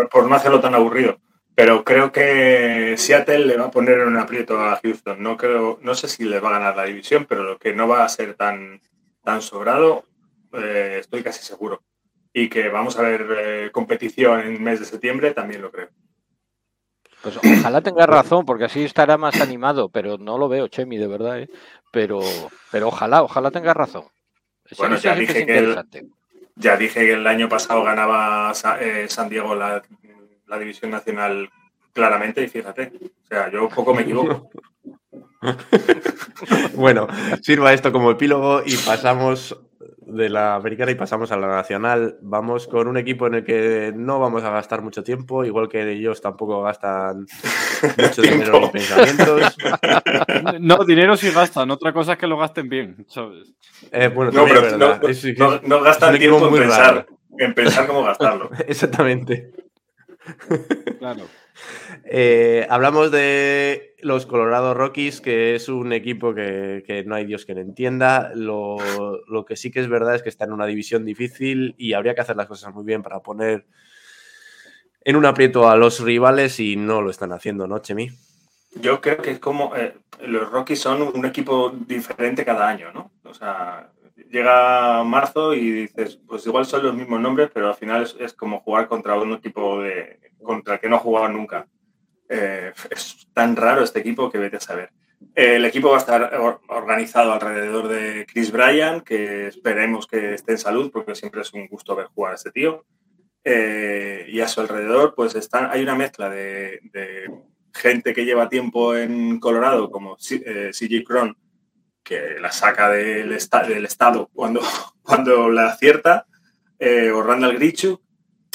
por, no hacerlo tan aburrido. Pero creo que Seattle le va a poner en un aprieto a Houston. No creo, no sé si le va a ganar la división, pero lo que no va a ser tan, tan sobrado eh, estoy casi seguro. Y que vamos a ver eh, competición en el mes de septiembre, también lo creo. Pues ojalá tenga razón, porque así estará más animado, pero no lo veo, Chemi, de verdad, ¿eh? pero, pero ojalá, ojalá tenga razón. bueno, ya dije, que el, ya dije que el año pasado ganaba San Diego la, la división nacional claramente y fíjate, o sea, yo un poco me equivoco. bueno, sirva esto como epílogo y pasamos de la americana y pasamos a la nacional. Vamos con un equipo en el que no vamos a gastar mucho tiempo, igual que ellos tampoco gastan mucho dinero en pensamientos. No, dinero sí gastan, otra cosa es que lo gasten bien, ¿sabes? Eh, bueno, no, no, gastan tiempo en pensar, en pensar cómo gastarlo. Exactamente. Claro. Eh, hablamos de los Colorado Rockies, que es un equipo que, no hay Dios que lo entienda. Lo, que sí que es verdad es que está en una división difícil y habría que hacer las cosas muy bien para poner en un aprieto a los rivales y no lo están haciendo, ¿no, Chemi? Yo creo que es como eh, los Rockies son un equipo diferente cada año, ¿no? O sea, llega marzo y dices, pues igual son los mismos nombres, pero al final es, como jugar contra un equipo de, contra el que no ha jugado nunca. Eh, es tan raro este equipo que vete a saber. el equipo va a estar organizado alrededor de Chris Bryan, que esperemos que esté en salud, porque siempre es un gusto ver jugar a este tío. Eh, y a su alrededor, pues están, hay una mezcla de, gente que lleva tiempo en Colorado, como CJ Cron, que la saca del, del estado cuando, cuando la acierta, o Randall Grichuk,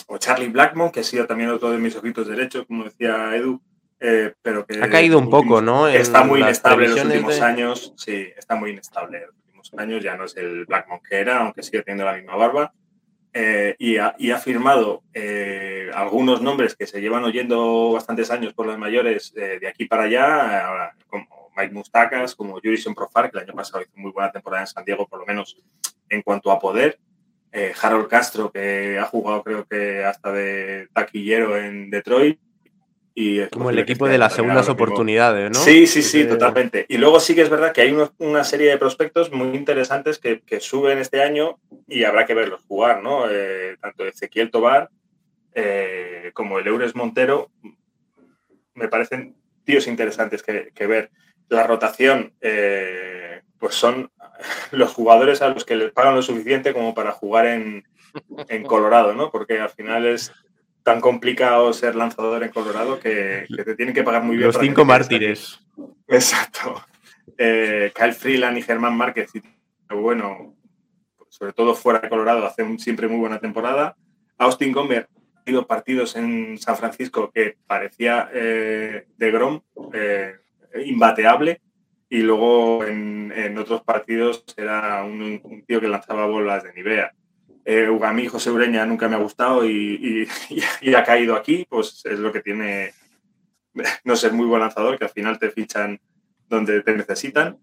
o Charlie Blackmon, que ha sido también otro de mis ojitos derechos, como decía Edu, eh, pero que... Ha caído un poco, ¿no? está muy inestable en los últimos años, sí, está muy inestable en los últimos años, ya no es el Blackmon que era, aunque sigue teniendo la misma barba. Eh, y, ha, y, ha, firmado eh, algunos nombres que se llevan oyendo bastantes años por las mayores de aquí para allá, como Mike Mustakas, como Jurison Profar, que el año pasado hizo muy buena temporada en San Diego, por lo menos en cuanto a poder. Eh, Harold Castro, que ha jugado creo que hasta de taquillero en Detroit. Y Como el equipo de las segundas oportunidades, ¿no? Sí, sí, sí, totalmente. Y luego sí que es verdad que hay una serie de prospectos muy interesantes que, suben este año y habrá que verlos jugar, ¿no? Eh, tanto Ezequiel Tobar eh, como el Eures Montero me parecen tíos interesantes que, ver. La rotación, pues son los jugadores a los que les pagan lo suficiente como para jugar en, Colorado, ¿no? Porque al final es tan complicado ser lanzador en Colorado que, te tienen que pagar muy bien. Los cinco mártires. Exacto. Eh, Kyle Freeland y Germán Márquez, bueno, sobre todo fuera de Colorado, hacen siempre muy buena temporada. Austin Gomber ha tenido partidos en San Francisco que parecía eh, de Grom eh, imbateable y luego en, otros partidos era un, tío que lanzaba bolas de Nivea. Eh, Ugami José Ureña nunca me ha gustado y, ha caído aquí, pues es lo que tiene no ser muy buen lanzador, que al final te fichan donde te necesitan.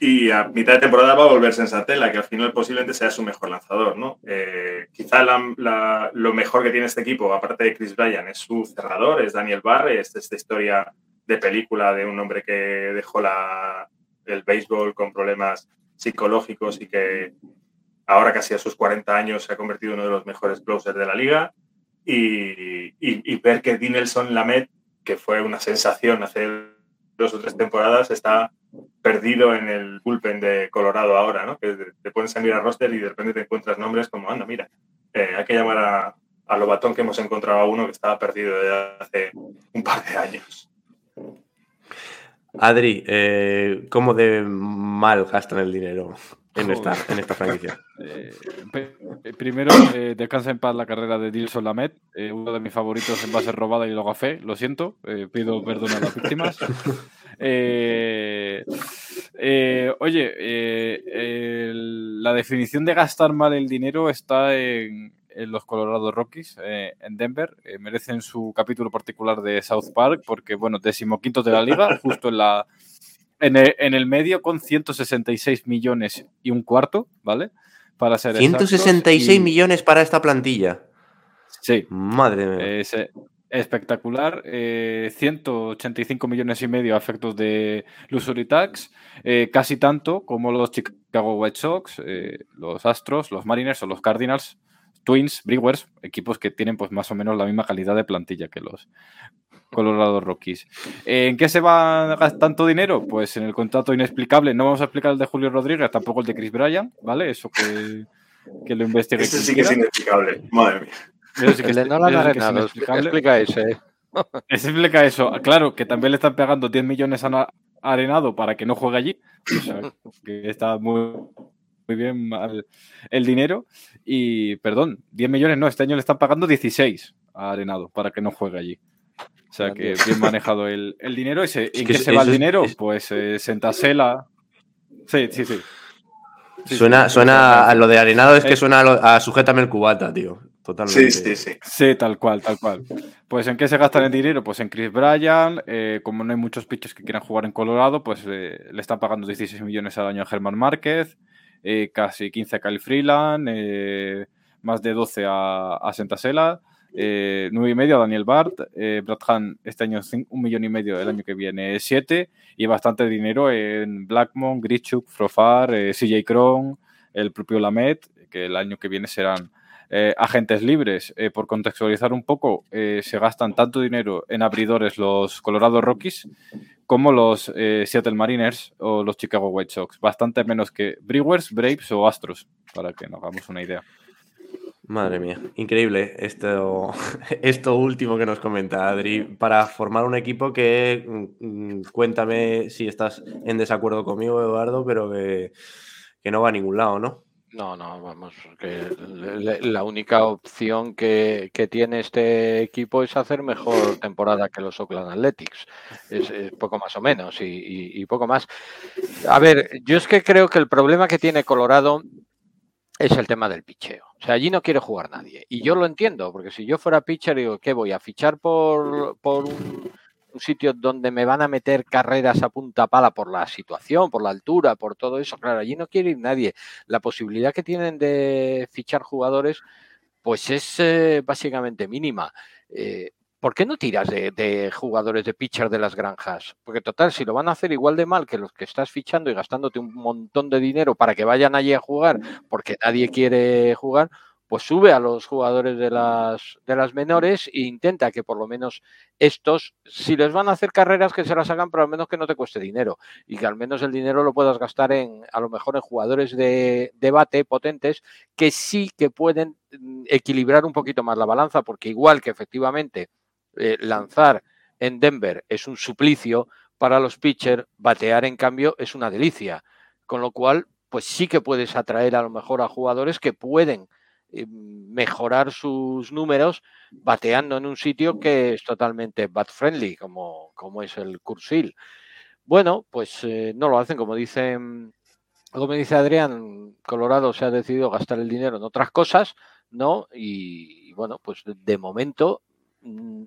Y a mitad de temporada va a volver Sensatela, que al final posiblemente sea su mejor lanzador. ¿no? Eh, quizá lo mejor que tiene este equipo, aparte de Chris Bryan, es su cerrador, es Daniel Barre, es esta historia de película de un hombre que dejó la, el béisbol con problemas psicológicos y que ahora casi a sus 40 años se ha convertido en uno de los mejores closers de la liga. Y, ver que Dinelson Lamet, que fue una sensación hace dos o tres temporadas, está perdido en el bullpen de Colorado ahora, ¿no? Te pones a mirar roster y de repente te encuentras nombres como, anda, mira, eh, hay que llamar a, a Lobatón que hemos encontrado a uno que estaba perdido desde hace un par de años. Adri, eh, ¿cómo de mal gastan el dinero en esta, en esta franquicia? Eh, primero, eh, descansa en paz la carrera de Dilson Lamet, eh, uno de mis favoritos en base robada y lo gafé, lo siento, pido perdón a las víctimas. oye, la definición de gastar mal el dinero está en, en los Colorado Rockies eh, en Denver. Eh, merecen su capítulo particular de South Park porque, bueno, decimoquinto de la liga, justo en la en el, medio con 166 millones y un cuarto, ¿vale? Para ser 166 millones para esta plantilla. Sí. Madre mía. Es espectacular. 185 eh, millones y medio a efectos de Luxury Tax. casi tanto como los Chicago White Sox, los Astros, los Mariners o los Cardinals Twins, Brewers, equipos que tienen pues más o menos la misma calidad de plantilla que los Colorado Rockies. ¿En qué se va a gastar tanto dinero? Pues en el contrato inexplicable. No vamos a explicar el de Julio Rodríguez, tampoco el de Chris Bryan, ¿vale? Eso que, que lo investigue. Ese sí que es inexplicable, madre mía. Eso sí que es, no explica eso, eh. explica eso. Claro, que también le están pegando 10 millones a Arenado para que no juegue allí. O sea, que está muy, muy bien el dinero. Y, perdón, 10 millones no, este año le están pagando 16 a Arenado para que no juegue allí. O sea que bien manejado el, dinero. ¿Y, ¿en qué se va el dinero? Pues eh, Sentasela. Sí, sí, sí. suena, suena a lo de Arenado, es que eh, suena a, sujétame el cubata, tío. Totalmente. Sí, sí, sí. Sí, tal cual, tal cual. Pues ¿en qué se gastan el dinero? Pues en Chris Bryan, eh, como no hay muchos pitchers que quieran jugar en Colorado, pues le están pagando 16 millones al año a Germán Márquez. Eh, casi 15 a Kyle Freeland, eh, más de 12 a, a Sentasela, eh, 9 y medio a Daniel Bart, eh, Brad Hahn este año un millón y medio, el año que viene 7 y bastante dinero en Blackmon, Grichuk, Frofar, CJ Cron, el propio Lamet, que el año que viene serán eh, agentes libres. Eh, por contextualizar un poco, se gastan tanto dinero en abridores los Colorado Rockies como los Seattle Mariners o los Chicago White Sox. Bastante menos que Brewers, Braves o Astros, para que nos hagamos una idea. Madre mía, increíble esto, esto último que nos comenta Adri. Para formar un equipo que, mm, cuéntame si estás en desacuerdo conmigo, Eduardo, pero que, no va a ningún lado, ¿no? No, no, vamos, que la única opción que, tiene este equipo es hacer mejor temporada que los Oakland Athletics. Es, poco más o menos y, y, poco más. A ver, yo es que creo que el problema que tiene Colorado es el tema del picheo. O sea, allí no quiere jugar nadie. Y yo lo entiendo, porque si yo fuera pitcher, digo, ¿qué voy a fichar por, por un, sitio donde me van a meter carreras a punta pala por la situación, por la altura, por todo eso? Claro, allí no quiere ir nadie. La posibilidad que tienen de fichar jugadores, pues es eh, básicamente mínima. Eh, ¿por qué no tiras de, jugadores de pitcher de las granjas? Porque total, si lo van a hacer igual de mal que los que estás fichando y gastándote un montón de dinero para que vayan allí a jugar, porque nadie quiere jugar, pues sube a los jugadores de las, de menores e intenta que por lo menos estos, si les van a hacer carreras, que se las hagan, pero al menos que no te cueste dinero y que al menos el dinero lo puedas gastar en, a lo mejor en jugadores de debate potentes que sí que pueden mm, equilibrar un poquito más la balanza, porque igual que efectivamente eh, lanzar en Denver es un suplicio para los pitchers, batear en cambio es una delicia. Con lo cual, pues sí que puedes atraer a lo mejor a jugadores que pueden eh, mejorar sus números bateando en un sitio que es totalmente bat friendly, como, como es el Cursil. Bueno, pues eh, no lo hacen, como dicen, como dice Adrián, Colorado se ha decidido gastar el dinero en otras cosas, ¿no? y bueno, pues de momento Mm,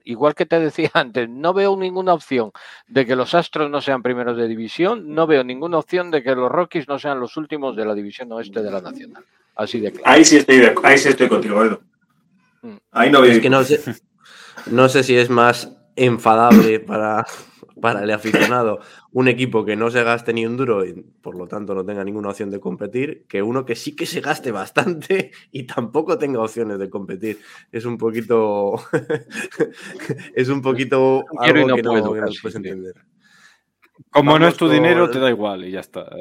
igual que te decía antes, no veo ninguna opción de que los Astros no sean primeros de división, no veo ninguna opción de que los Rockies no sean los últimos de la división oeste de la Nacional. Así de claro. Ahí sí estoy, ahí sí estoy contigo, Edu. Mm. Ahí no veo. Es que no sé, no sé si es más enfadable para para el aficionado un equipo que no se gaste ni un duro y por lo tanto no tenga ninguna opción de competir, que uno que sí que se gaste bastante y tampoco tenga opciones de competir. Es un poquito. es un poquito algo que, no, puedes entender. Como no es tu dinero, te da igual y ya está.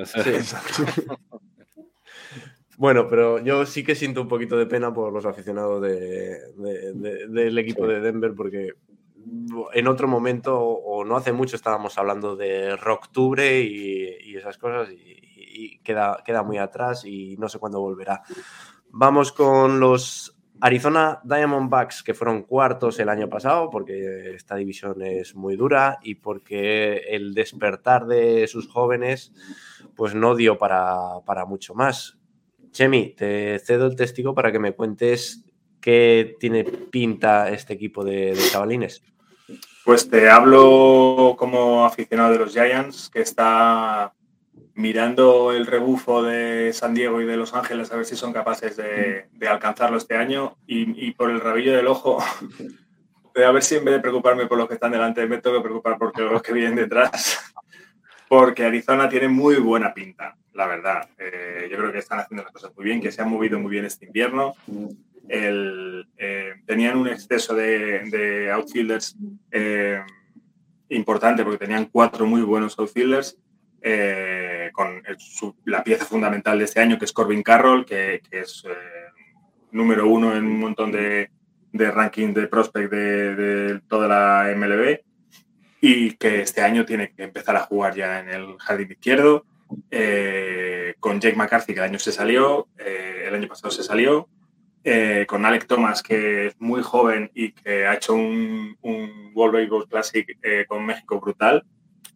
Bueno, pero yo sí que siento un poquito de pena por los aficionados del equipo de Denver porque en otro momento o no hace mucho estábamos hablando de Rocktubre y, y esas cosas y, queda, queda muy atrás y no sé cuándo volverá. Vamos con los Arizona Diamondbacks que fueron cuartos el año pasado porque esta división es muy dura y porque el despertar de sus jóvenes pues no dio para, mucho más. Chemi, te cedo el testigo para que me cuentes qué tiene pinta este equipo de chavalines. Pues te hablo como aficionado de los Giants, que está mirando el rebufo de San Diego y de Los Ángeles a ver si son capaces de, alcanzarlo este año. Y, por el rabillo del ojo de a ver si en vez de preocuparme por los que están delante me tengo que preocupar por los que vienen detrás. Porque Arizona tiene muy buena pinta, la verdad. Eh, yo creo que están haciendo las cosas muy bien, que se han movido muy bien este invierno el, eh, tenían un exceso de, outfielders eh, importante porque tenían cuatro muy buenos outfielders. Eh, con la pieza fundamental de este año, que es Corbin Carroll, que, es número uno en un montón de, de ranking de prospect de, toda la MLB y que este año tiene que empezar a jugar ya en el jardín izquierdo. con Jake McCarthy, que el año se salió, el año pasado se salió, eh, con Alec Thomas, que es muy joven y que ha hecho un, un World Baseball Classic eh, con México brutal.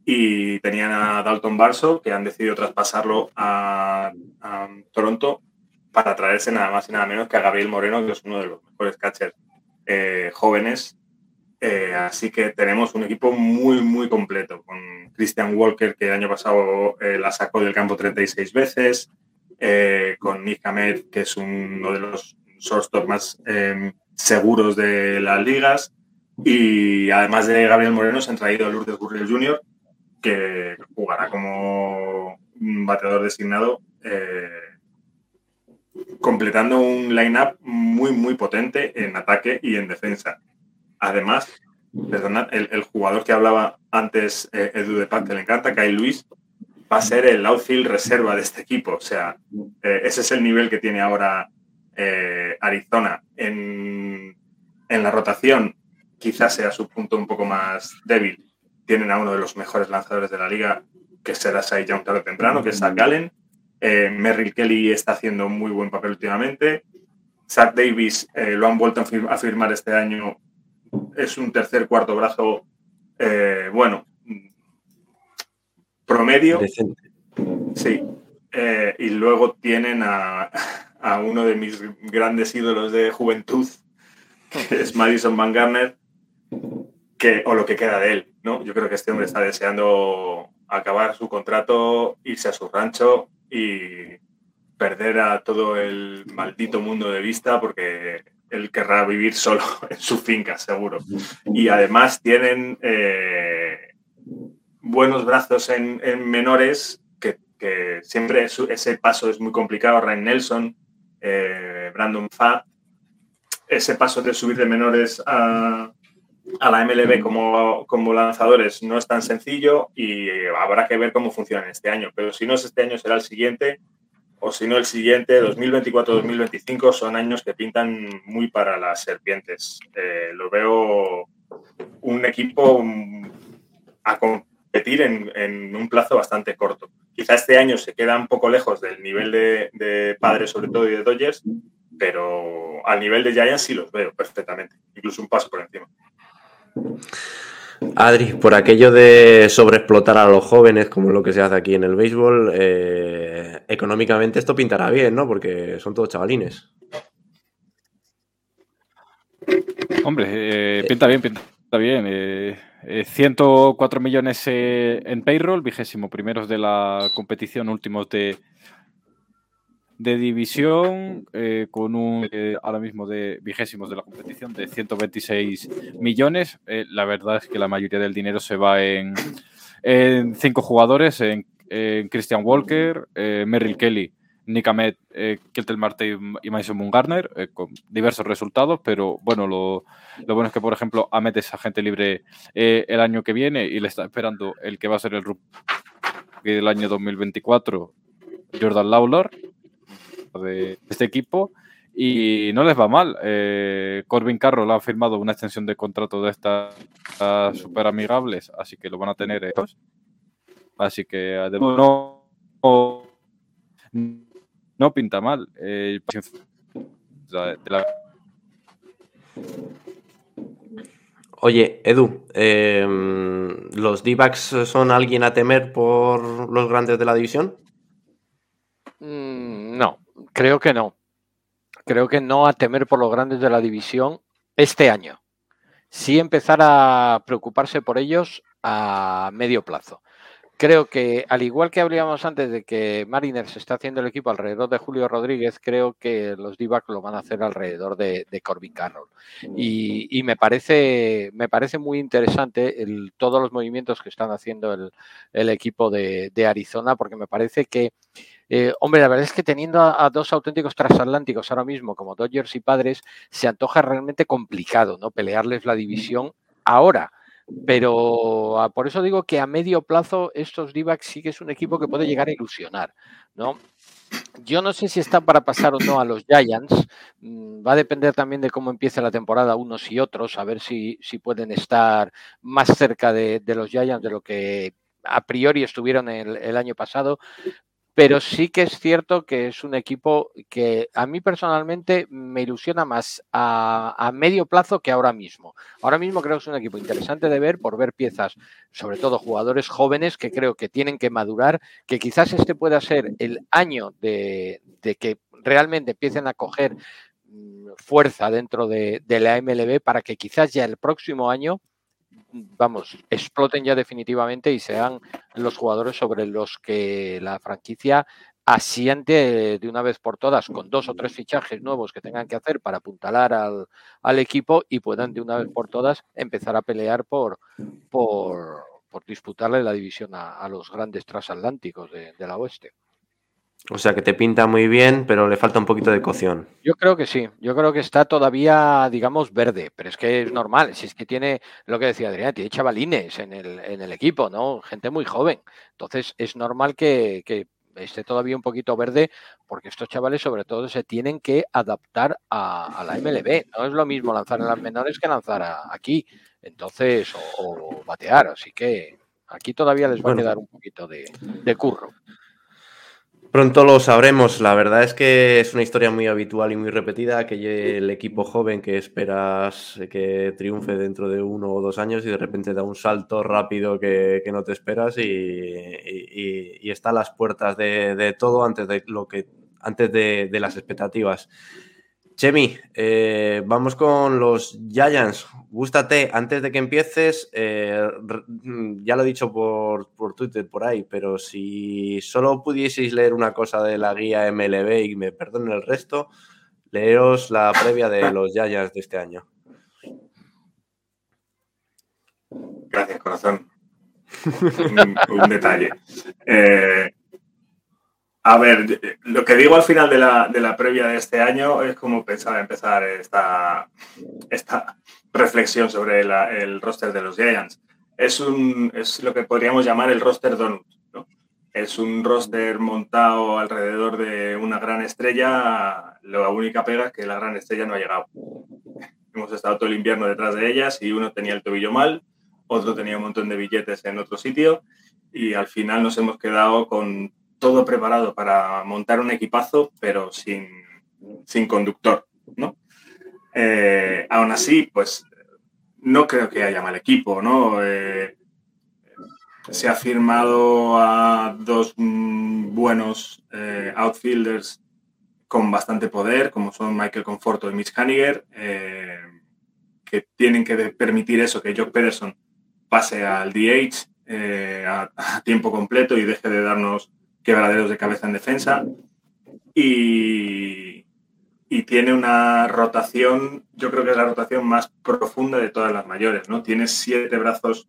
Y tenían a Dalton Barso, que han decidido traspasarlo a, Toronto para traerse nada más y nada menos que a Gabriel Moreno, que es uno de los mejores catchers eh, jóvenes. así que tenemos un equipo muy, muy completo, con Christian Walker, que el año pasado la sacó del campo 36 veces, con Nick Hamed, que es uno de los shortstop más em, seguros de las ligas. Y además de Gabriel Moreno, se han traído a Lourdes Gurriel Jr., que jugará como bateador designado. Eh, completando un line-up muy, muy potente en ataque y en defensa. Además, el, jugador que hablaba antes, eh, Edu de Pac, que le encanta, Kyle Luis, va a ser el outfield reserva de este equipo. O sea, eh, ese es el nivel que tiene ahora eh, Arizona. En, la rotación, quizás sea su punto un poco más débil. Tienen a uno de los mejores lanzadores de la liga, que será Sai Young tarde o temprano, que es Zach Gallen. Merrill Kelly está haciendo muy buen papel últimamente. Zach Davis lo han vuelto a firmar este año es un tercer, cuarto brazo, eh, bueno, promedio. Sí. Eh, y luego tienen a, uno de mis grandes ídolos de juventud, que es Madison Van Garner, que, o lo que queda de él. ¿no? Yo creo que este hombre está deseando acabar su contrato, irse a su rancho y perder a todo el maldito mundo de vista porque él querrá vivir solo en su finca, seguro. Y además tienen eh, buenos brazos en, menores, que, siempre ese paso es muy complicado. Ryan Nelson, eh, Brandon Fa, ese paso de subir de menores a, la MLB como, como lanzadores no es tan sencillo y habrá que ver cómo funciona este año. Pero si no es este año, será el siguiente o si no el siguiente, 2024-2025, son años que pintan muy para las serpientes. Eh, lo veo un equipo a competir en, un plazo bastante corto. Quizá este año se queda un poco lejos del nivel de, padres, sobre todo, y de Dodgers, pero al nivel de Giants sí los veo perfectamente, incluso un paso por encima. Adri, por aquello de sobreexplotar a los jóvenes, como lo que se hace aquí en el béisbol, eh, económicamente esto pintará bien, ¿no? Porque son todos chavalines. Hombre, eh, pinta bien, pinta bien. 104 eh, millones en payroll, vigésimo primeros de la competición, últimos de, de división eh, con un eh, ahora mismo de vigésimos de la competición de 126 millones. Eh, la verdad es que la mayoría del dinero se va en, en cinco jugadores, en, Christian Walker, Merrill Kelly, Nick Ahmed, Keltel Marte y Mason Mungarner, con diversos resultados, pero bueno, lo, bueno es que, por ejemplo, Ahmed es agente libre el año que viene y le está esperando el que va a ser el rookie del año 2024, Jordan Lawlor, de este equipo y no les va mal. Eh, Corbin Carroll ha firmado una extensión de contrato de estas super amigables, así que lo van a tener ellos. Así que no, no, pinta mal. Eh, Oye, Edu, em, ¿los d son alguien a temer por los grandes de la división? Mm, no, Creo que no. Creo que no a temer por los grandes de la división este año. Sí empezar a preocuparse por ellos a medio plazo. Creo que, al igual que hablábamos antes de que Mariners está haciendo el equipo alrededor de Julio Rodríguez, creo que los d lo van a hacer alrededor de, Corbin Carroll. Y, me, parece, me parece muy interesante el, todos los movimientos que están haciendo el, equipo de, de Arizona, porque me parece que eh, hombre, la verdad es que teniendo a, dos auténticos transatlánticos ahora mismo, como Dodgers y Padres, se antoja realmente complicado, ¿no? Pelearles la división ahora. Pero ah, por eso digo que a medio plazo estos d sí que es un equipo que puede llegar a ilusionar, ¿no? Yo no sé si están para pasar o no a los Giants. Mm, va a depender también de cómo empiece la temporada unos y otros, a ver si, pueden estar más cerca de, los Giants de lo que a priori estuvieron el, año pasado pero sí que es cierto que es un equipo que a mí personalmente me ilusiona más a, medio plazo que ahora mismo. Ahora mismo creo que es un equipo interesante de ver por ver piezas, sobre todo jugadores jóvenes que creo que tienen que madurar, que quizás este pueda ser el año de, que realmente empiecen a coger mm, fuerza dentro de, de la MLB para que quizás ya el próximo año vamos, exploten ya definitivamente y sean los jugadores sobre los que la franquicia asiente de una vez por todas con dos o tres fichajes nuevos que tengan que hacer para apuntalar al, equipo y puedan de una vez por todas empezar a pelear por, por, disputarle la división a, los grandes transatlánticos de, la oeste. O sea que te pinta muy bien, pero le falta un poquito de cocción. Yo creo que sí, yo creo que está todavía, digamos, verde, pero es que es normal, si es que tiene, lo que decía Adrián, tiene chavalines en el, en el equipo, ¿no? Gente muy joven. Entonces es normal que, que esté todavía un poquito verde, porque estos chavales sobre todo se tienen que adaptar a, la MLB. No es lo mismo lanzar en las menores que lanzar aquí, entonces, o, batear. Así que aquí todavía les va a quedar un poquito de, de curro. Pronto lo sabremos. La verdad es que es una historia muy habitual y muy repetida, que el equipo joven que esperas que triunfe dentro de uno o dos años y de repente da un salto rápido que, no te esperas y, está a las puertas de, todo antes de lo que antes de las expectativas. Chemi, eh, vamos con los Giants. Gústate, antes de que empieces, eh, ya lo he dicho por, Twitter, por ahí, pero si solo pudieseis leer una cosa de la guía MLB y me perdonen el resto, leeros la previa de los Giants de este año. Gracias, corazón. un, detalle. Eh, a ver, lo que digo al final de la, de la previa de este año es como pensaba empezar esta, esta reflexión sobre el roster de los Giants. Es, un, es lo que podríamos llamar el roster donut. ¿no? Es un roster montado alrededor de una gran estrella. La única pega es que la gran estrella no ha llegado. Hemos estado todo el invierno detrás de ellas y uno tenía el tobillo mal, otro tenía un montón de billetes en otro sitio y al final nos hemos quedado con todo preparado para montar un equipazo, pero sin, sin conductor, ¿no? Eh, aún así, pues no creo que haya mal equipo, ¿no? Eh, se ha firmado a dos mm, buenos eh, outfielders con bastante poder, como son Michael Conforto y Mitch Haniger, que tienen que permitir eso, que Jock Pederson pase al DH a, tiempo completo y deje de darnos quebraderos de cabeza en defensa y, tiene una rotación, yo creo que es la rotación más profunda de todas las mayores, ¿no? Tiene siete brazos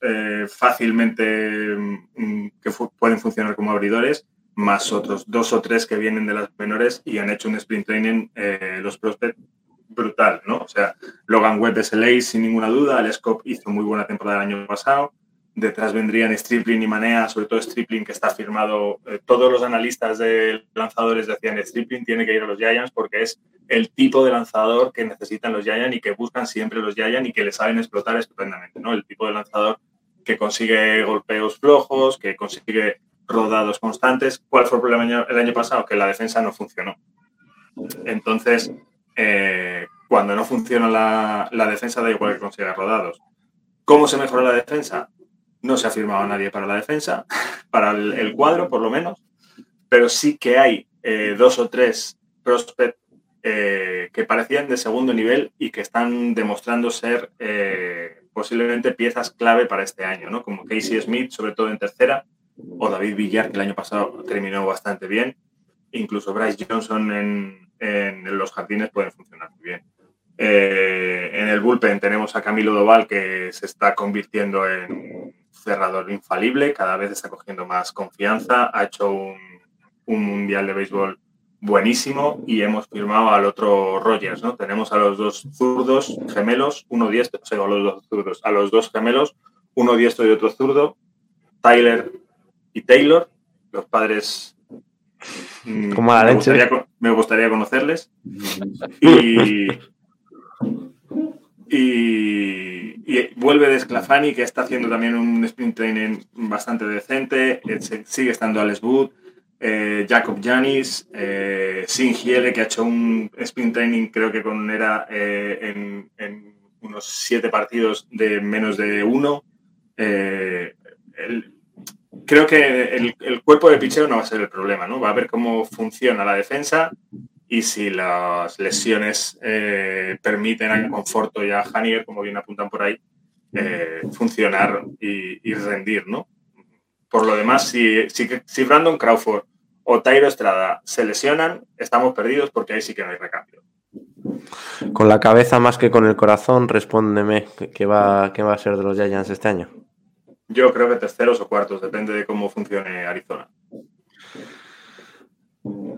eh, fácilmente mm, que pueden funcionar como abridores, más otros dos o tres que vienen de las menores y han hecho un sprint training eh, los prospects brutal, ¿no? O sea, Logan Webb es el ace sin ninguna duda, el Scope hizo muy buena temporada el año pasado, Detrás vendrían Stripling y Manea, sobre todo Stripling que está firmado. Eh, todos los analistas de lanzadores decían Stripling tiene que ir a los Giants porque es el tipo de lanzador que necesitan los Giants y que buscan siempre los Giants y que le saben explotar estupendamente. ¿no? El tipo de lanzador que consigue golpeos flojos, que consigue rodados constantes. ¿Cuál fue el problema el año pasado? Que la defensa no funcionó. Entonces, eh, cuando no funciona la, la defensa, da igual que consiga rodados. ¿Cómo se mejora la defensa? No se ha firmado nadie para la defensa, para el, cuadro por lo menos, pero sí que hay eh, dos o tres prospects eh, que parecían de segundo nivel y que están demostrando ser eh, posiblemente piezas clave para este año, ¿no? como Casey Smith, sobre todo en tercera, o David Villar, que el año pasado terminó bastante bien. Incluso Bryce Johnson en, en los jardines pueden funcionar muy bien. en el bullpen tenemos a Camilo Doval, que se está convirtiendo en cerrador infalible, cada vez está cogiendo más confianza, ha hecho un, mundial de béisbol buenísimo y hemos firmado al otro Rogers, ¿no? Tenemos a los dos zurdos gemelos, uno diestro, o sea, a los dos zurdos, a los dos gemelos, uno diestro y otro zurdo, Tyler y Taylor, los padres mm, como la me, gustaría, me gustaría conocerles. Y, y, vuelve de Sclafani, que está haciendo también un sprint training bastante decente. Eh, sigue estando Alex Wood, eh, Jacob Janis, eh, Sin Giele, que ha hecho un sprint training, creo que con era en, unos siete partidos de menos de uno. creo que el, el, cuerpo de picheo no va a ser el problema, ¿no? Va a ver cómo funciona la defensa y si las lesiones eh, permiten a Conforto y a Hanier, como bien apuntan por ahí, eh, funcionar y, rendir, ¿no? Por lo demás, si, si, Brandon Crawford o Tyro Estrada se lesionan, estamos perdidos porque ahí sí que no hay recambio. Con la cabeza más que con el corazón, respóndeme qué va, qué va a ser de los Giants este año. Yo creo que terceros o cuartos, depende de cómo funcione Arizona.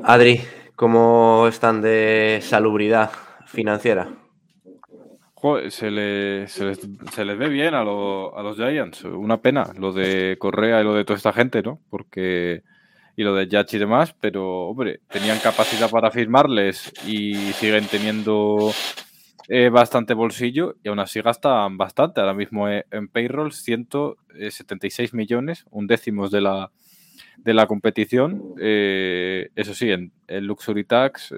Adri, ¿cómo están de salubridad financiera? se, les, ve bien a, a, los Giants. Una pena lo de Correa y lo de toda esta gente, ¿no? Porque. Y lo de Yachi y demás, pero, hombre, tenían capacidad para firmarles y siguen teniendo eh, bastante bolsillo y aún así gastan bastante. Ahora mismo eh, en payroll 176 millones, un décimo de la, de la competición. Eh, eso sí, en el Luxury Tax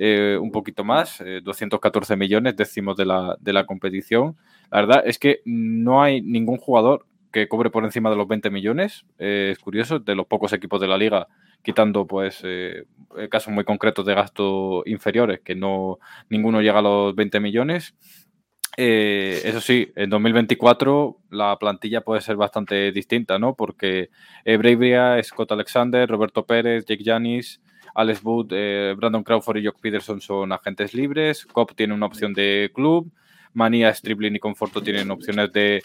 eh, un poquito más, 214 eh, millones, décimos de la, de la competición. La verdad es que no hay ningún jugador que cobre por encima de los 20 millones. Eh, es curioso, de los pocos equipos de la liga, quitando pues casos muy concretos de gasto inferiores, que no ninguno llega a los 20 millones. Eso sí, en 2024 la plantilla puede ser bastante distinta, ¿no? Porque Bravia, Scott Alexander, Roberto Pérez, Jake Janis, Alex Wood, eh, Brandon Crawford y Jock Peterson son agentes libres. Cobb tiene una opción de club. Mania, Stripling y Conforto tienen opciones de,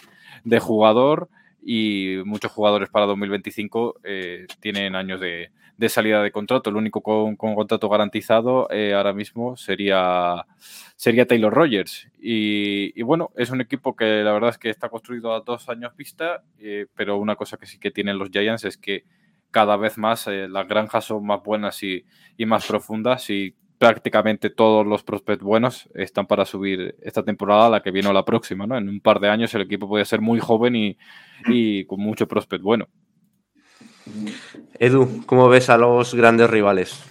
jugador. Y muchos jugadores para 2025 eh, tienen años de, salida de contrato. El único con, contrato garantizado eh, ahora mismo sería, sería Taylor Rogers. Y, bueno, es un equipo que la verdad es que está construido a dos años vista, pero una cosa que sí que tienen los Giants es que cada vez más eh, las granjas son más buenas y, más profundas y prácticamente todos los prospects buenos están para subir esta temporada, la que viene o la próxima. ¿no? En un par de años el equipo puede ser muy joven y, con mucho prospect bueno. Edu, ¿cómo ves a los grandes rivales?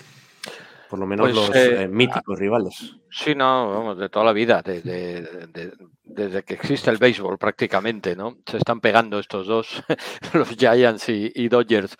Por lo menos pues, los eh, eh, míticos rivales. Sí, no, vamos, de toda la vida, desde que existe el béisbol prácticamente, ¿no? Se están pegando estos dos, los Giants y, Dodgers.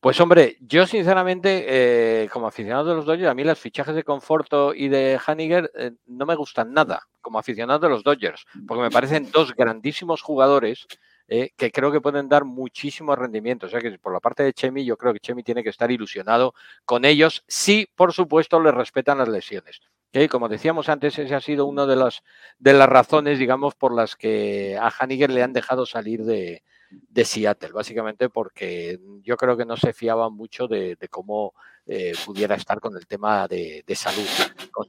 Pues hombre, yo sinceramente, eh, como aficionado de los Dodgers, a mí los fichajes de Conforto y de Haniger no me gustan nada, como aficionado de los Dodgers, porque me parecen dos grandísimos jugadores eh, que creo que pueden dar muchísimo rendimiento. O sea que por la parte de Chemi, yo creo que Chemi tiene que estar ilusionado con ellos, si por supuesto le respetan las lesiones. Que, como decíamos antes, ese ha sido una de las, de las razones, digamos, por las que a Haniger le han dejado salir de, de Seattle, básicamente porque yo creo que no se fiaba mucho de, cómo eh, pudiera estar con el tema de, salud.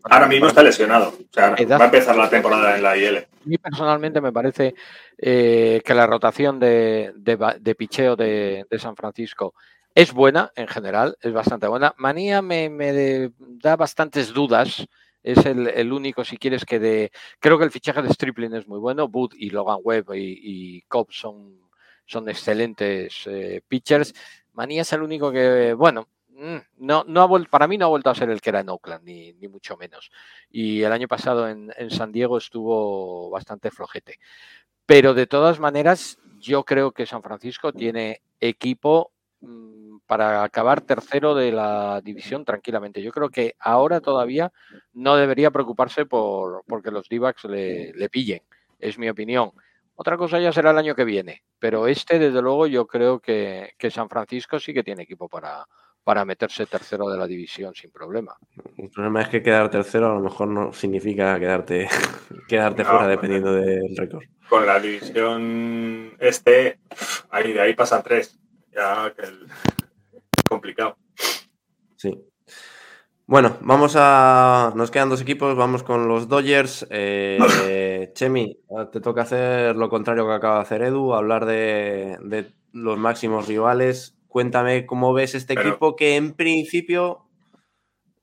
Ahora mismo está lesionado, o sea, va a empezar la temporada en la IL. A mí personalmente me parece eh, que la rotación de, de picheo de, San Francisco es buena en general, es bastante buena. Manía me, me da bastantes dudas es el, único, si quieres, que de. Creo que el fichaje de Stripling es muy bueno. Wood y Logan Webb y, y Cobb son son excelentes eh, pitchers. Manía es el único que, bueno, mm, no, no ha vuelto, para mí no ha vuelto a ser el que era en Oakland, ni, mucho menos. Y el año pasado en, San Diego estuvo bastante flojete. Pero de todas maneras, yo creo que San Francisco tiene equipo mm, para acabar tercero de la división tranquilamente. Yo creo que ahora todavía no debería preocuparse por porque los d le, le pillen, es mi opinión. Otra cosa ya será el año que viene, pero este, desde luego, yo creo que, San Francisco sí que tiene equipo para, para meterse tercero de la división sin problema. El problema es que quedar tercero a lo mejor no significa quedarte, quedarte fuera dependiendo del récord. Con la división este, ahí, de ahí pasan tres. Ya que el... complicado. Sí. Bueno, vamos a. Nos quedan dos equipos, vamos con los Dodgers. Eh, Chemi, te toca hacer lo contrario que acaba de hacer Edu, hablar de, los máximos rivales. Cuéntame cómo ves este equipo que en principio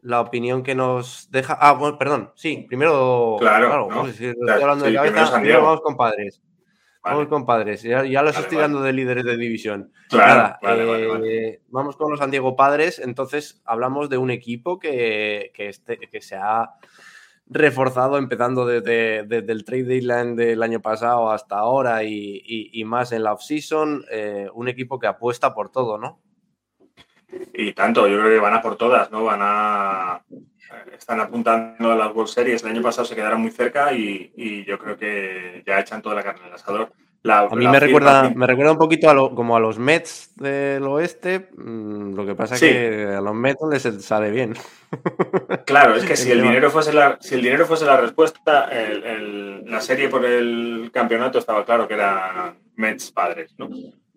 la opinión que nos deja. Ah, bueno, perdón, sí, primero. Claro, estoy hablando de cabeza, primero vamos con padres. Vamos, compadres. Ya, ya los estoy dando de líderes de división. Claro, eh, vamos con los San Diego Padres. Entonces, hablamos de un equipo que, que, este, que se ha reforzado empezando desde, el trade deadline del año pasado hasta ahora y, más en la offseason. Eh, un equipo que apuesta por todo, ¿no? Y tanto, yo creo que van a por todas, ¿no? Van a están apuntando a las World Series. El año pasado se quedaron muy cerca y, yo creo que ya echan toda la carne el asador. a mí me, recuerda, me recuerda un poquito a como a los Mets del oeste. Mm, lo que pasa es que a los Mets les sale bien. Claro, es que si el dinero fuese la, si el dinero fuese la respuesta, la serie por el campeonato estaba claro que eran Mets padres, ¿no?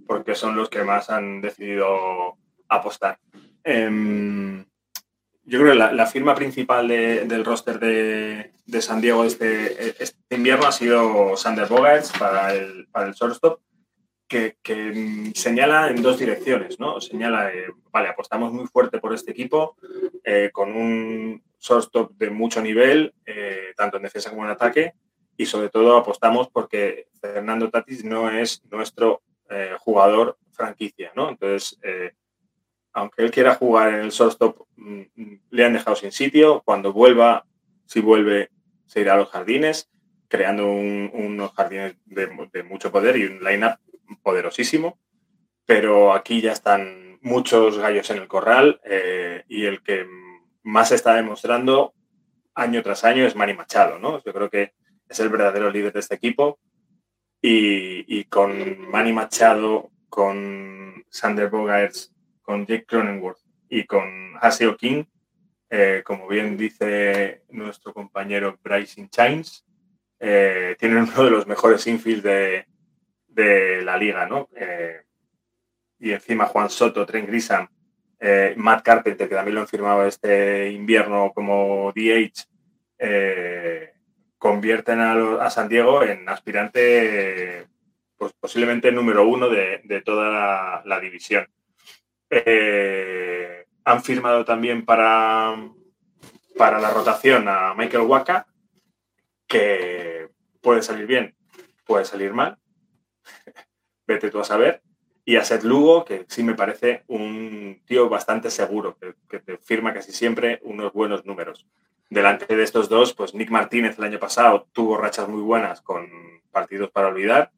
Porque son los que más han decidido apostar. Em, yo creo que la, firma principal del roster de, San Diego este, este, invierno ha sido Sander Bogarts para el, para el shortstop, que, señala en dos direcciones, ¿no? Señala, eh, vale, apostamos muy fuerte por este equipo, eh, con un shortstop de mucho nivel, eh, tanto en defensa como en ataque, y sobre todo apostamos porque Fernando Tatis no es nuestro jugador franquicia, ¿no? Entonces, aunque él quiera jugar en el shortstop, mm, mm, le han dejado sin sitio. Cuando vuelva, si vuelve, se irá a los jardines, creando unos jardines de, mucho poder y un line-up poderosísimo. Pero aquí ya están muchos gallos en el corral eh, y el que más está demostrando año tras año es Manny Machado, ¿no? Yo creo que es el verdadero líder de este equipo y, y con Manny Machado, con Sander Bogaerts con Jake Cronenworth y con Haseo King, eh, como bien dice nuestro compañero Bryce Chines, eh, tienen uno de los mejores infields de, la liga, ¿no? Eh, y encima Juan Soto, Trent Grisam, Matt Carpenter, que también lo han firmado este invierno como DH, convierten a, San Diego en aspirante pues posiblemente número uno de, toda la división. Eh, han firmado también para, para la rotación a Michael Waka, que puede salir bien, puede salir mal. Vete tú a saber. Y a Seth Lugo, que sí me parece un tío bastante seguro, que, te firma casi siempre unos buenos números. Delante de estos dos, pues Nick Martínez el año pasado tuvo rachas muy buenas con partidos para olvidar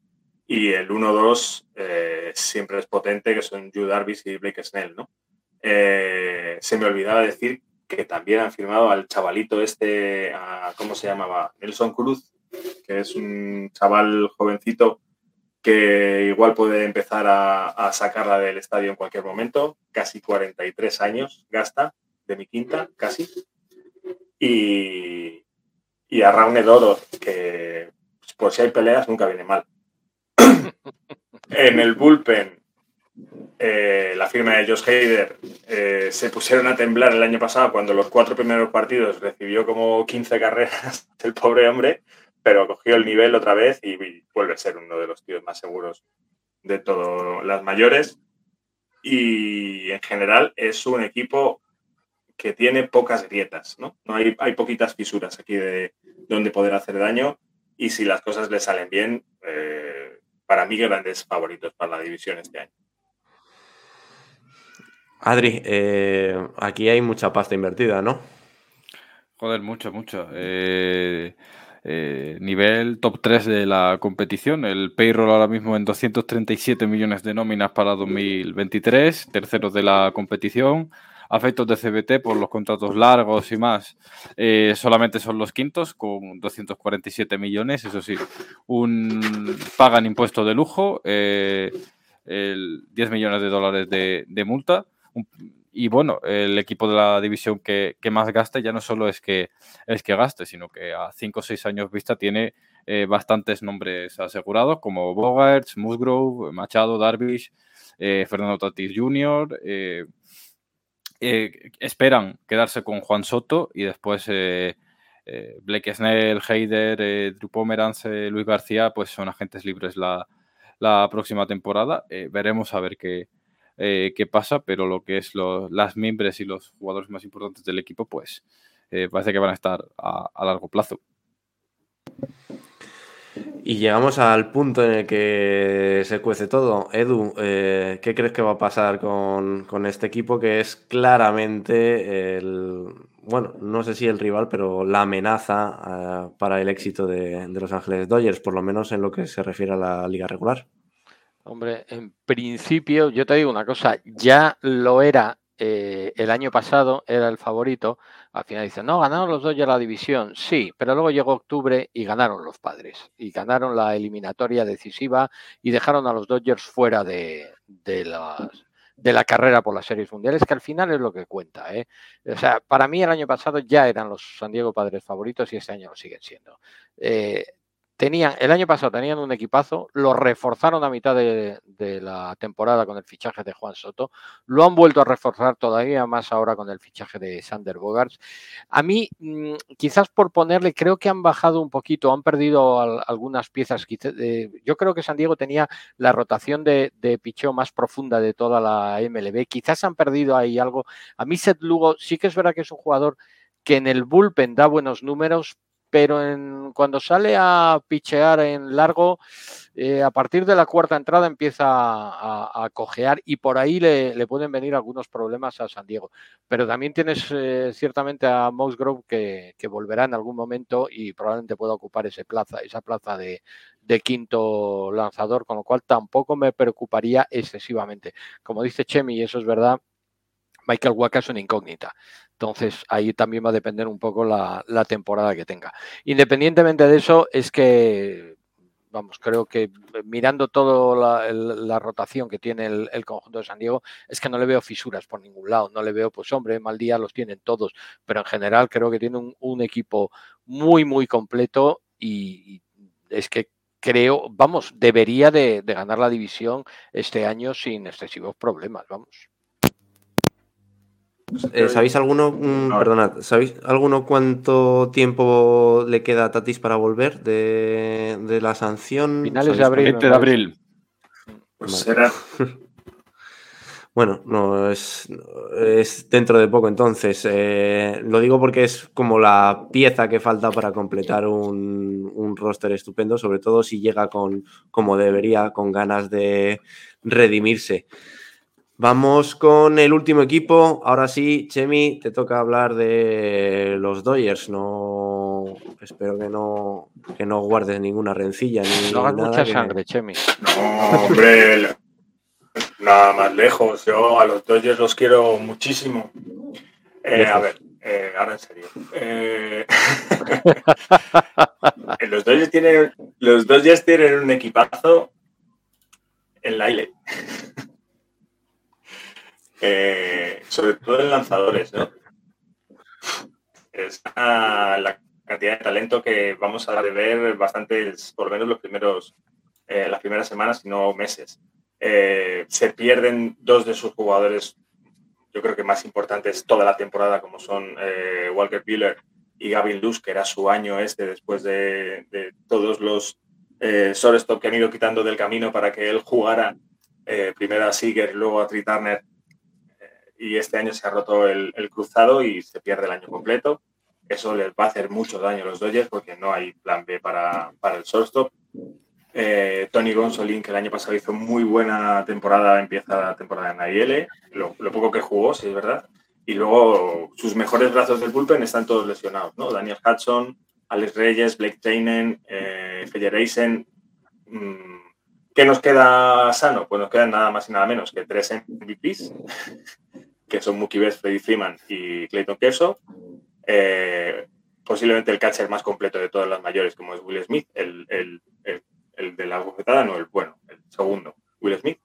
y el 1-2 eh, siempre es potente, que son Jude Darvis y Blake Snell, ¿no? Eh, se me olvidaba decir que también han firmado al chavalito este, ¿cómo se llamaba? Nelson Cruz, que es un chaval jovencito que igual puede empezar a, sacarla del estadio en cualquier momento, casi 43 años gasta, de mi quinta, casi. Y, y a Raúl Doro, que pues, por si hay peleas nunca viene mal en el bullpen, eh, la firma de Josh Hader eh, se pusieron a temblar el año pasado cuando los cuatro primeros partidos recibió como 15 carreras el pobre hombre, pero cogió el nivel otra vez y, vuelve a ser uno de los tíos más seguros de todas las mayores. Y en general es un equipo que tiene pocas grietas, ¿no? no hay, hay poquitas fisuras aquí de donde poder hacer daño y si las cosas le salen bien, eh, para mí grandes favoritos para la división este año. Adri, eh, aquí hay mucha pasta invertida, ¿no? Joder, mucho, mucho. Eh, eh, nivel top 3 de la competición. El payroll ahora mismo en 237 millones de nóminas para 2023, terceros de la competición afectos de CBT por los contratos largos y más, eh, solamente son los quintos con 247 millones, eso sí, un pagan impuesto de lujo, eh, el 10 millones de dólares de, multa. y bueno, el equipo de la división que, más gaste ya no solo es que, es que gaste, sino que a 5 o 6 años vista tiene eh, bastantes nombres asegurados como Bogarts, Musgrove, Machado, Darvish, Fernando Tatis Jr., eh, esperan quedarse con Juan Soto y después eh, eh, Blake Snell, Heider, Drew Pomeranz, Luis García, pues son agentes libres la, próxima temporada. veremos a ver qué, qué, pasa, pero lo que es las miembros y los jugadores más importantes del equipo, pues parece que van a estar a largo plazo. Y llegamos al punto en el que se cuece todo. Edu, eh, ¿qué crees que va a pasar con, este equipo que es claramente el, bueno, no sé si el rival, pero la amenaza eh, para el éxito de, Los Ángeles Dodgers, por lo menos en lo que se refiere a la liga regular? Hombre, en principio, yo te digo una cosa, ya lo era eh, el año pasado, era el favorito, al final dicen, no, ganaron los Dodgers la división. Sí, pero luego llegó octubre y ganaron los padres. Y ganaron la eliminatoria decisiva y dejaron a los Dodgers fuera de, de, la carrera por las series mundiales, que al final es lo que cuenta. ¿eh? O sea, para mí el año pasado ya eran los San Diego Padres favoritos y este año lo siguen siendo. Eh, tenían, el año pasado tenían un equipazo, lo reforzaron a mitad de, la temporada con el fichaje de Juan Soto, lo han vuelto a reforzar todavía más ahora con el fichaje de Sander Bogarts. A mí, mm, quizás por ponerle, creo que han bajado un poquito, han perdido algunas piezas. yo creo que San Diego tenía la rotación de, de picheo más profunda de toda la MLB. Quizás han perdido ahí algo. A mí Seth Lugo sí que es verdad que es un jugador que en el bullpen da buenos números, pero en, cuando sale a pichear en largo, eh, a partir de la cuarta entrada empieza a, cojear y por ahí le, pueden venir algunos problemas a San Diego. Pero también tienes eh, ciertamente a Mousgrove que, volverá en algún momento y probablemente pueda ocupar esa plaza, esa plaza de, de quinto lanzador, con lo cual tampoco me preocuparía excesivamente. Como dice Chemi, eso es verdad, Michael Waka es una incógnita. Entonces, ahí también va a depender un poco la, temporada que tenga. Independientemente de eso, es que, vamos, creo que mirando toda la, rotación que tiene el, conjunto de San Diego, es que no le veo fisuras por ningún lado. No le veo, pues hombre, mal día los tienen todos. Pero en general creo que tiene un, equipo muy, muy completo y, es que creo, vamos, debería de, de ganar la división este año sin excesivos problemas, vamos. Eh, ¿Sabéis alguno, mm, perdonad, ¿sabéis alguno cuánto tiempo le queda a Tatis para volver de, la sanción? Finales de abril. de abril. Pues será. Bueno, no es, es dentro de poco entonces. Eh, lo digo porque es como la pieza que falta para completar un, un, roster estupendo, sobre todo si llega con como debería, con ganas de redimirse. Vamos con el último equipo. Ahora sí, Chemi, te toca hablar de los Dodgers. No, espero que no, que no guardes ninguna rencilla. Ni no hagas mucha sangre, Chemi. No, hombre, nada más lejos. Yo a los Dodgers los quiero muchísimo. Eh, a ver, eh, ahora en serio. Eh, los Dodgers tienen, los Dodgers tienen un equipazo en la isla. Eh, sobre todo en lanzadores, ¿no? Es la cantidad de talento que vamos a ver bastantes, por lo menos los primeros, eh, las primeras semanas, y no meses. Eh, se pierden dos de sus jugadores, yo creo que más importantes toda la temporada, como son Walker Buehler y Gavin Luz, que era su año este después de, todos los eh, que han ido quitando del camino para que él jugara primero a Seager, luego a Tri Turner y este año se ha roto el, cruzado y se pierde el año completo. Eso les va a hacer mucho daño a los Dodgers porque no hay plan B para, para el shortstop. Eh, Tony Gonsolin, que el año pasado hizo muy buena temporada, empieza la temporada en AIL, lo, lo poco que jugó, sí es verdad. Y luego sus mejores brazos del bullpen están todos lesionados, ¿no? Daniel Hudson, Alex Reyes, Blake Tainen, eh, Federation. Mm, ¿Qué nos queda sano? Pues nos quedan nada más y nada menos que tres MVPs que son Mookie Betts, Freddy Freeman y Clayton Kershaw. Eh, posiblemente el catcher más completo de todas las mayores, como es Will Smith, el, de la bofetada, no el bueno, el segundo, Will Smith.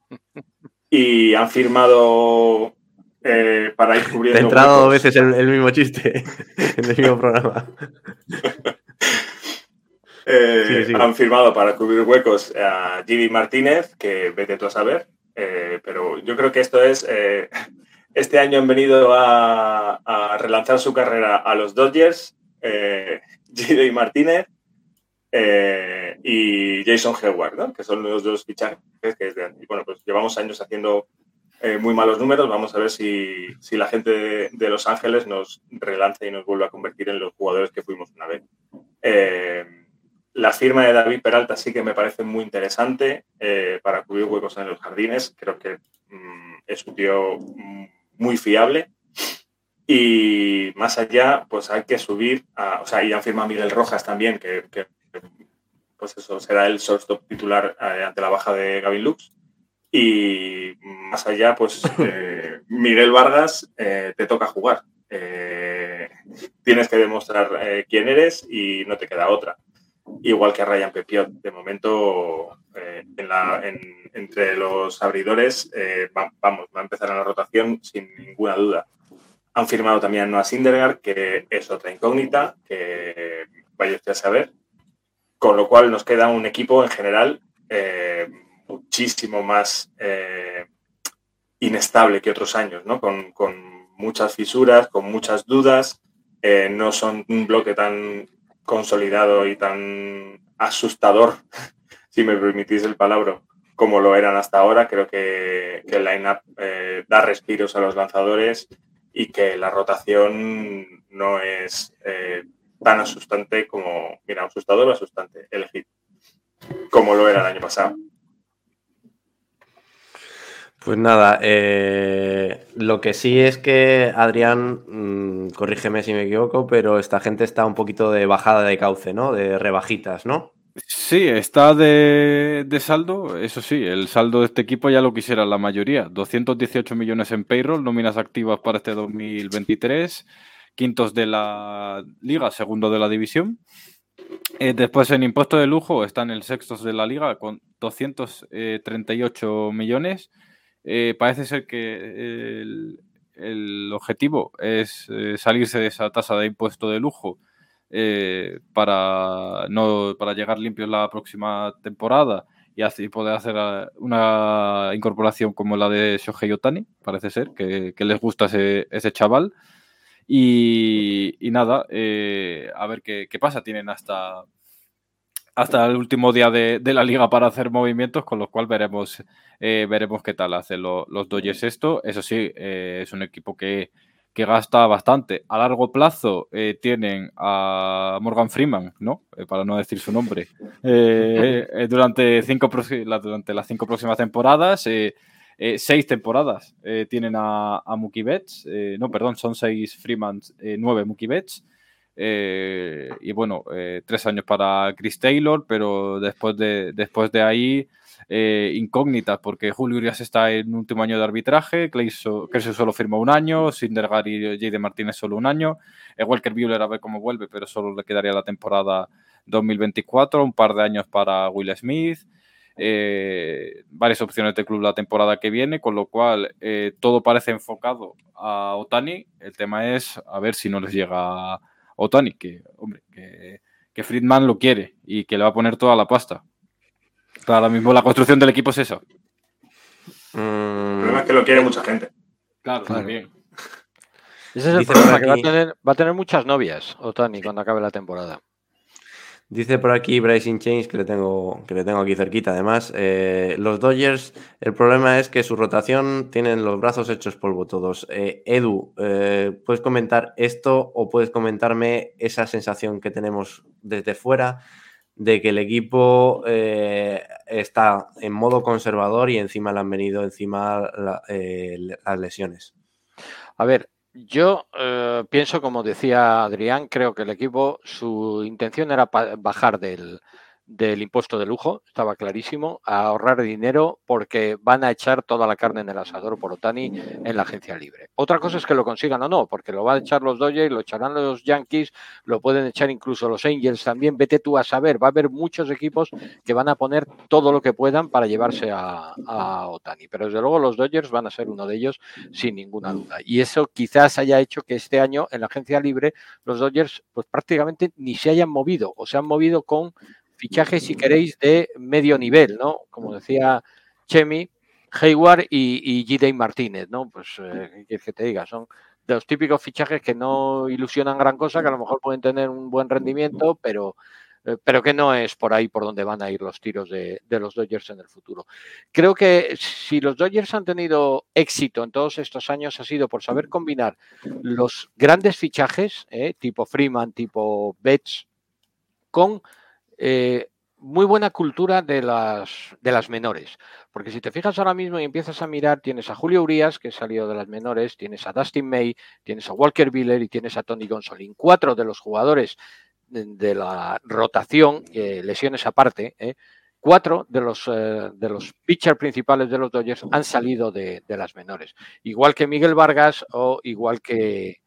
Y han firmado eh, para ir cubriendo. He entrado dos veces el, el, mismo chiste en el mismo programa. Eh, han firmado para cubrir huecos a Jimmy Martínez, que vete tú a saber. pero yo creo que esto es este año han venido a, relanzar su carrera a los Dodgers, eh, J.D. Martínez eh, y Jason Hayward, que son los dos fichajes que bueno, pues llevamos años haciendo eh, muy malos números. Vamos a ver si, la gente de, Los Ángeles nos relanza y nos vuelve a convertir en los jugadores que fuimos una vez. Eh, la firma de David Peralta sí que me parece muy interesante para cubrir huecos en los jardines. Creo que mm, es un tío mm, muy fiable. Y más allá, pues hay que subir, a, o sea, y han firmado Miguel Rojas también, que, pues eso será el shortstop titular eh, ante la baja de Gavin Lux. Y más allá, pues eh, Miguel Vargas, eh, te toca jugar. tienes que demostrar quién eres y no te queda otra. Igual que a Ryan Pepiot. De momento, en en, entre los abridores, eh, vamos, va a empezar la rotación sin ninguna duda. Han firmado también a Noah Sindergaard, que es otra incógnita, que vaya usted a saber con lo cual nos queda un equipo en general eh, muchísimo más eh, inestable que otros años, ¿no? Con, muchas fisuras, con muchas dudas, eh, no son un bloque tan consolidado y tan asustador, si me permitís el palabra, como lo eran hasta ahora. Creo que, que el line-up da respiros a los lanzadores y que la rotación no es tan asustante como, mira, asustador o asustante, elegir, como lo era el año pasado. Pues nada, eh, lo que sí es que Adrián, mm, corrígeme si me equivoco, pero esta gente está un poquito de bajada de cauce, ¿no? De rebajitas, ¿no? Sí, está de, saldo, eso sí, el saldo de este equipo ya lo quisiera la mayoría. 218 millones en payroll, nóminas activas para este 2023, quintos de la liga, segundo de la división. Eh, después en impuesto de lujo están el sextos de la liga con 238 millones eh, parece ser que el, objetivo es eh, salirse de esa tasa de impuesto de lujo eh, para, no, para llegar limpios la próxima temporada y así poder hacer una incorporación como la de Shohei Otani, parece ser, que, les gusta ese, ese chaval. Y, nada, a ver qué, qué, pasa. Tienen hasta hasta el último día de, la liga para hacer movimientos, con lo cual veremos, eh, veremos qué tal hacen los Dodgers esto. Eso sí, eh, es un equipo que, gasta bastante. A largo plazo eh, tienen a Morgan Freeman, ¿no? para no decir su nombre, durante, cinco, durante las cinco próximas temporadas. seis temporadas tienen a, a Mookie Betts, no, perdón, son seis Freeman, nueve Mookie Betts. Eh, y bueno, eh, tres años para Chris Taylor, pero después de, después de ahí, eh, incógnitas, porque Julio Urias está en último año de arbitraje, Clayson solo firmó un año, Sindergaard y Jade Martínez solo un año, Walker Buehler a ver cómo vuelve, pero solo le quedaría la temporada 2024, un par de años para Will Smith. varias opciones de club la temporada que viene, con lo cual todo parece enfocado a Otani. El tema es a ver si no les llega Otani, que, hombre, que, Friedman lo quiere y que le va a poner toda la pasta. ahora mismo la construcción del equipo es esa. El problema es que lo quiere mucha gente. Claro, también. Ese es el problema, que va a, tener, va a tener muchas novias, Otani, cuando acabe la temporada. Dice por aquí Bryson Chains, que le tengo, que le tengo aquí cerquita además, eh, los Dodgers, el problema es que su rotación tienen los brazos hechos polvo todos. Eh, Edu, eh, ¿puedes comentar esto o puedes comentarme esa sensación que tenemos desde fuera de que el equipo está en modo conservador y encima le han venido encima las lesiones? A ver, yo eh, pienso, como decía Adrián, creo que el equipo, su intención era bajar del, del impuesto de lujo, estaba clarísimo, a ahorrar dinero porque van a echar toda la carne en el asador por Otani en la agencia libre. Otra cosa es que lo consigan o no, porque lo van a echar los Dodgers, lo echarán los Yankees, lo pueden echar incluso los Angels también, vete tú a saber, va a haber muchos equipos que van a poner todo lo que puedan para llevarse a, a Otani, pero desde luego los Dodgers van a ser uno de ellos sin ninguna duda. Y eso quizás haya hecho que este año en la agencia libre los Dodgers pues prácticamente ni se hayan movido o se han movido con fichajes, si queréis, de medio nivel, ¿no? Como decía Chemi, Hayward y, y Martínez, ¿no? Pues, eh, ¿qué quieres que te diga? Son de los típicos fichajes que no ilusionan gran cosa, que a lo mejor pueden tener un buen rendimiento, pero, eh, pero que no es por ahí por donde van a ir los tiros de, los Dodgers en el futuro. Creo que si los Dodgers han tenido éxito en todos estos años ha sido por saber combinar los grandes fichajes, eh, tipo Freeman, tipo Betts, con eh, muy buena cultura de las, de las menores. Porque si te fijas ahora mismo y empiezas a mirar, tienes a Julio Urias, que salió de las menores, tienes a Dustin May, tienes a Walker Biller y tienes a Tony Gonsolin. Cuatro de los jugadores de, la rotación, lesiones aparte, ¿eh? cuatro de los, eh, de los pitchers principales de los Dodgers han salido de, las menores. Igual que Miguel Vargas o igual que,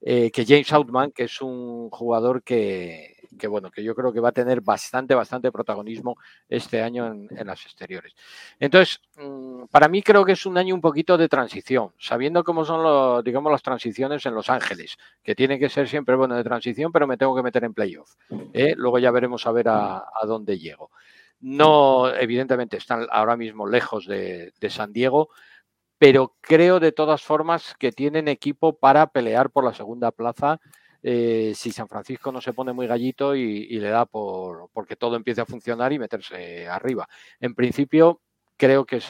que James Outman, que es un jugador que, que, bueno, que yo creo que va a tener bastante, bastante protagonismo este año en, las exteriores. Entonces, mm, para mí creo que es un año un poquito de transición, sabiendo cómo son los, digamos, las transiciones en Los Ángeles, que tiene que ser siempre bueno de transición, pero me tengo que meter en playoff. ¿eh? Luego ya veremos a ver a, dónde llego. No, evidentemente, están ahora mismo lejos de San Diego, pero creo de todas formas que tienen equipo para pelear por la segunda plaza eh, si San Francisco no se pone muy gallito y, le da por porque todo empiece a funcionar y meterse arriba. En principio, creo que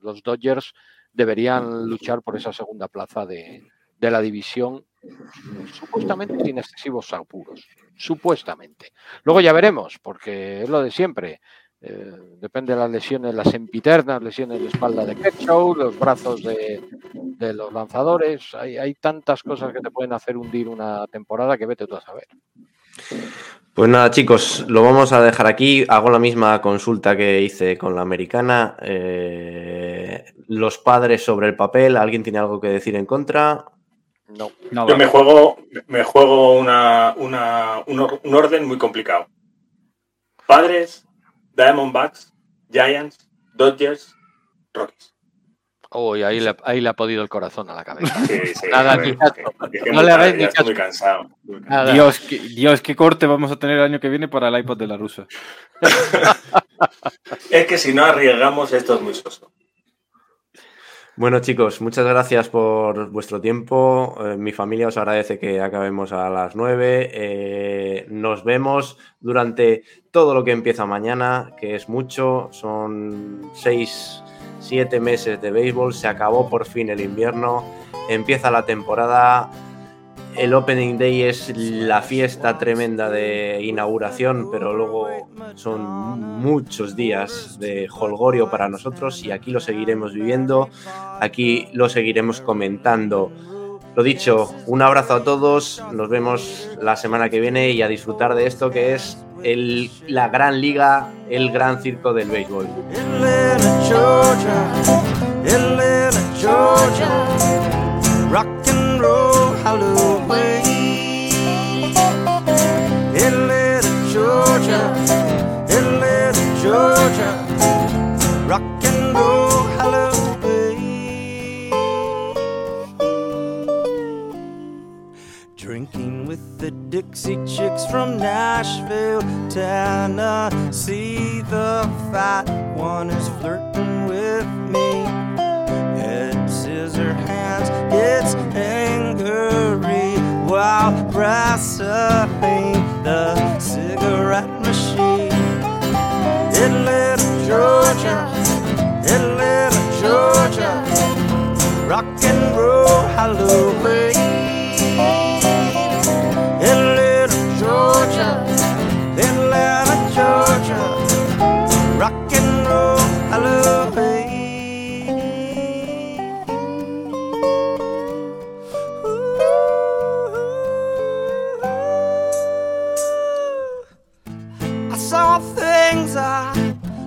los Dodgers deberían luchar por esa segunda plaza de, la división, supuestamente sin excesivos apuros. Supuestamente. Luego ya veremos, porque es lo de siempre. Eh, depende de las lesiones, las empiternas lesiones de espalda de Kershaw, los brazos de, los lanzadores. Hay, tantas cosas que te pueden hacer hundir una temporada que vete tú a saber. Pues nada, chicos, lo vamos a dejar aquí. Hago la misma consulta que hice con la americana. Eh, los padres sobre el papel, ¿alguien tiene algo que decir en contra? No. Yo me juego, me juego una, un orden muy complicado. Padres, Diamondbacks, Giants, Dodgers, Rockies. Uy, ahí le, ahí le ha podido el corazón a la cabeza. Sí, sí, Nada, ni no le hagáis ni caso. Muy cansado. Dios, qué, Dios, qué corte vamos a tener el año que viene para el iPod de la rusa. es que si no arriesgamos, esto es muy soso. Bueno chicos, muchas gracias por vuestro tiempo. Eh, mi familia os agradece que acabemos a las 9. Eh, nos vemos durante todo lo que empieza mañana, que es mucho. Son 6, 7 meses de béisbol. Se acabó por fin el invierno. Empieza la temporada el Opening Day es la fiesta tremenda de inauguración, pero luego son muchos días de holgorio para nosotros y aquí lo seguiremos viviendo, aquí lo seguiremos comentando. Lo dicho, un abrazo a todos, nos vemos la semana que viene y a disfrutar de esto que es la gran liga, el gran circo del béisbol. Halloween. Dixie Chicks from Nashville, Tennessee. The fat one is flirting with me. Head, scissor hands, it's angry while wrestling the cigarette machine. Atlanta, Georgia, Atlanta, Georgia, rock and roll Halloween.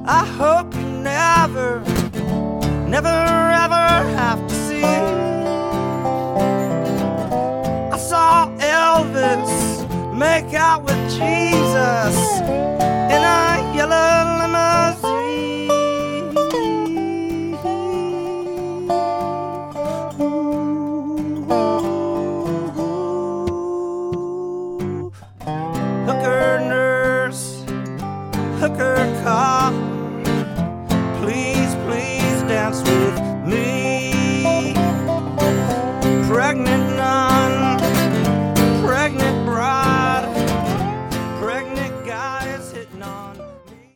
I hope you never, never ever have to see. I saw Elvis make out with Jesus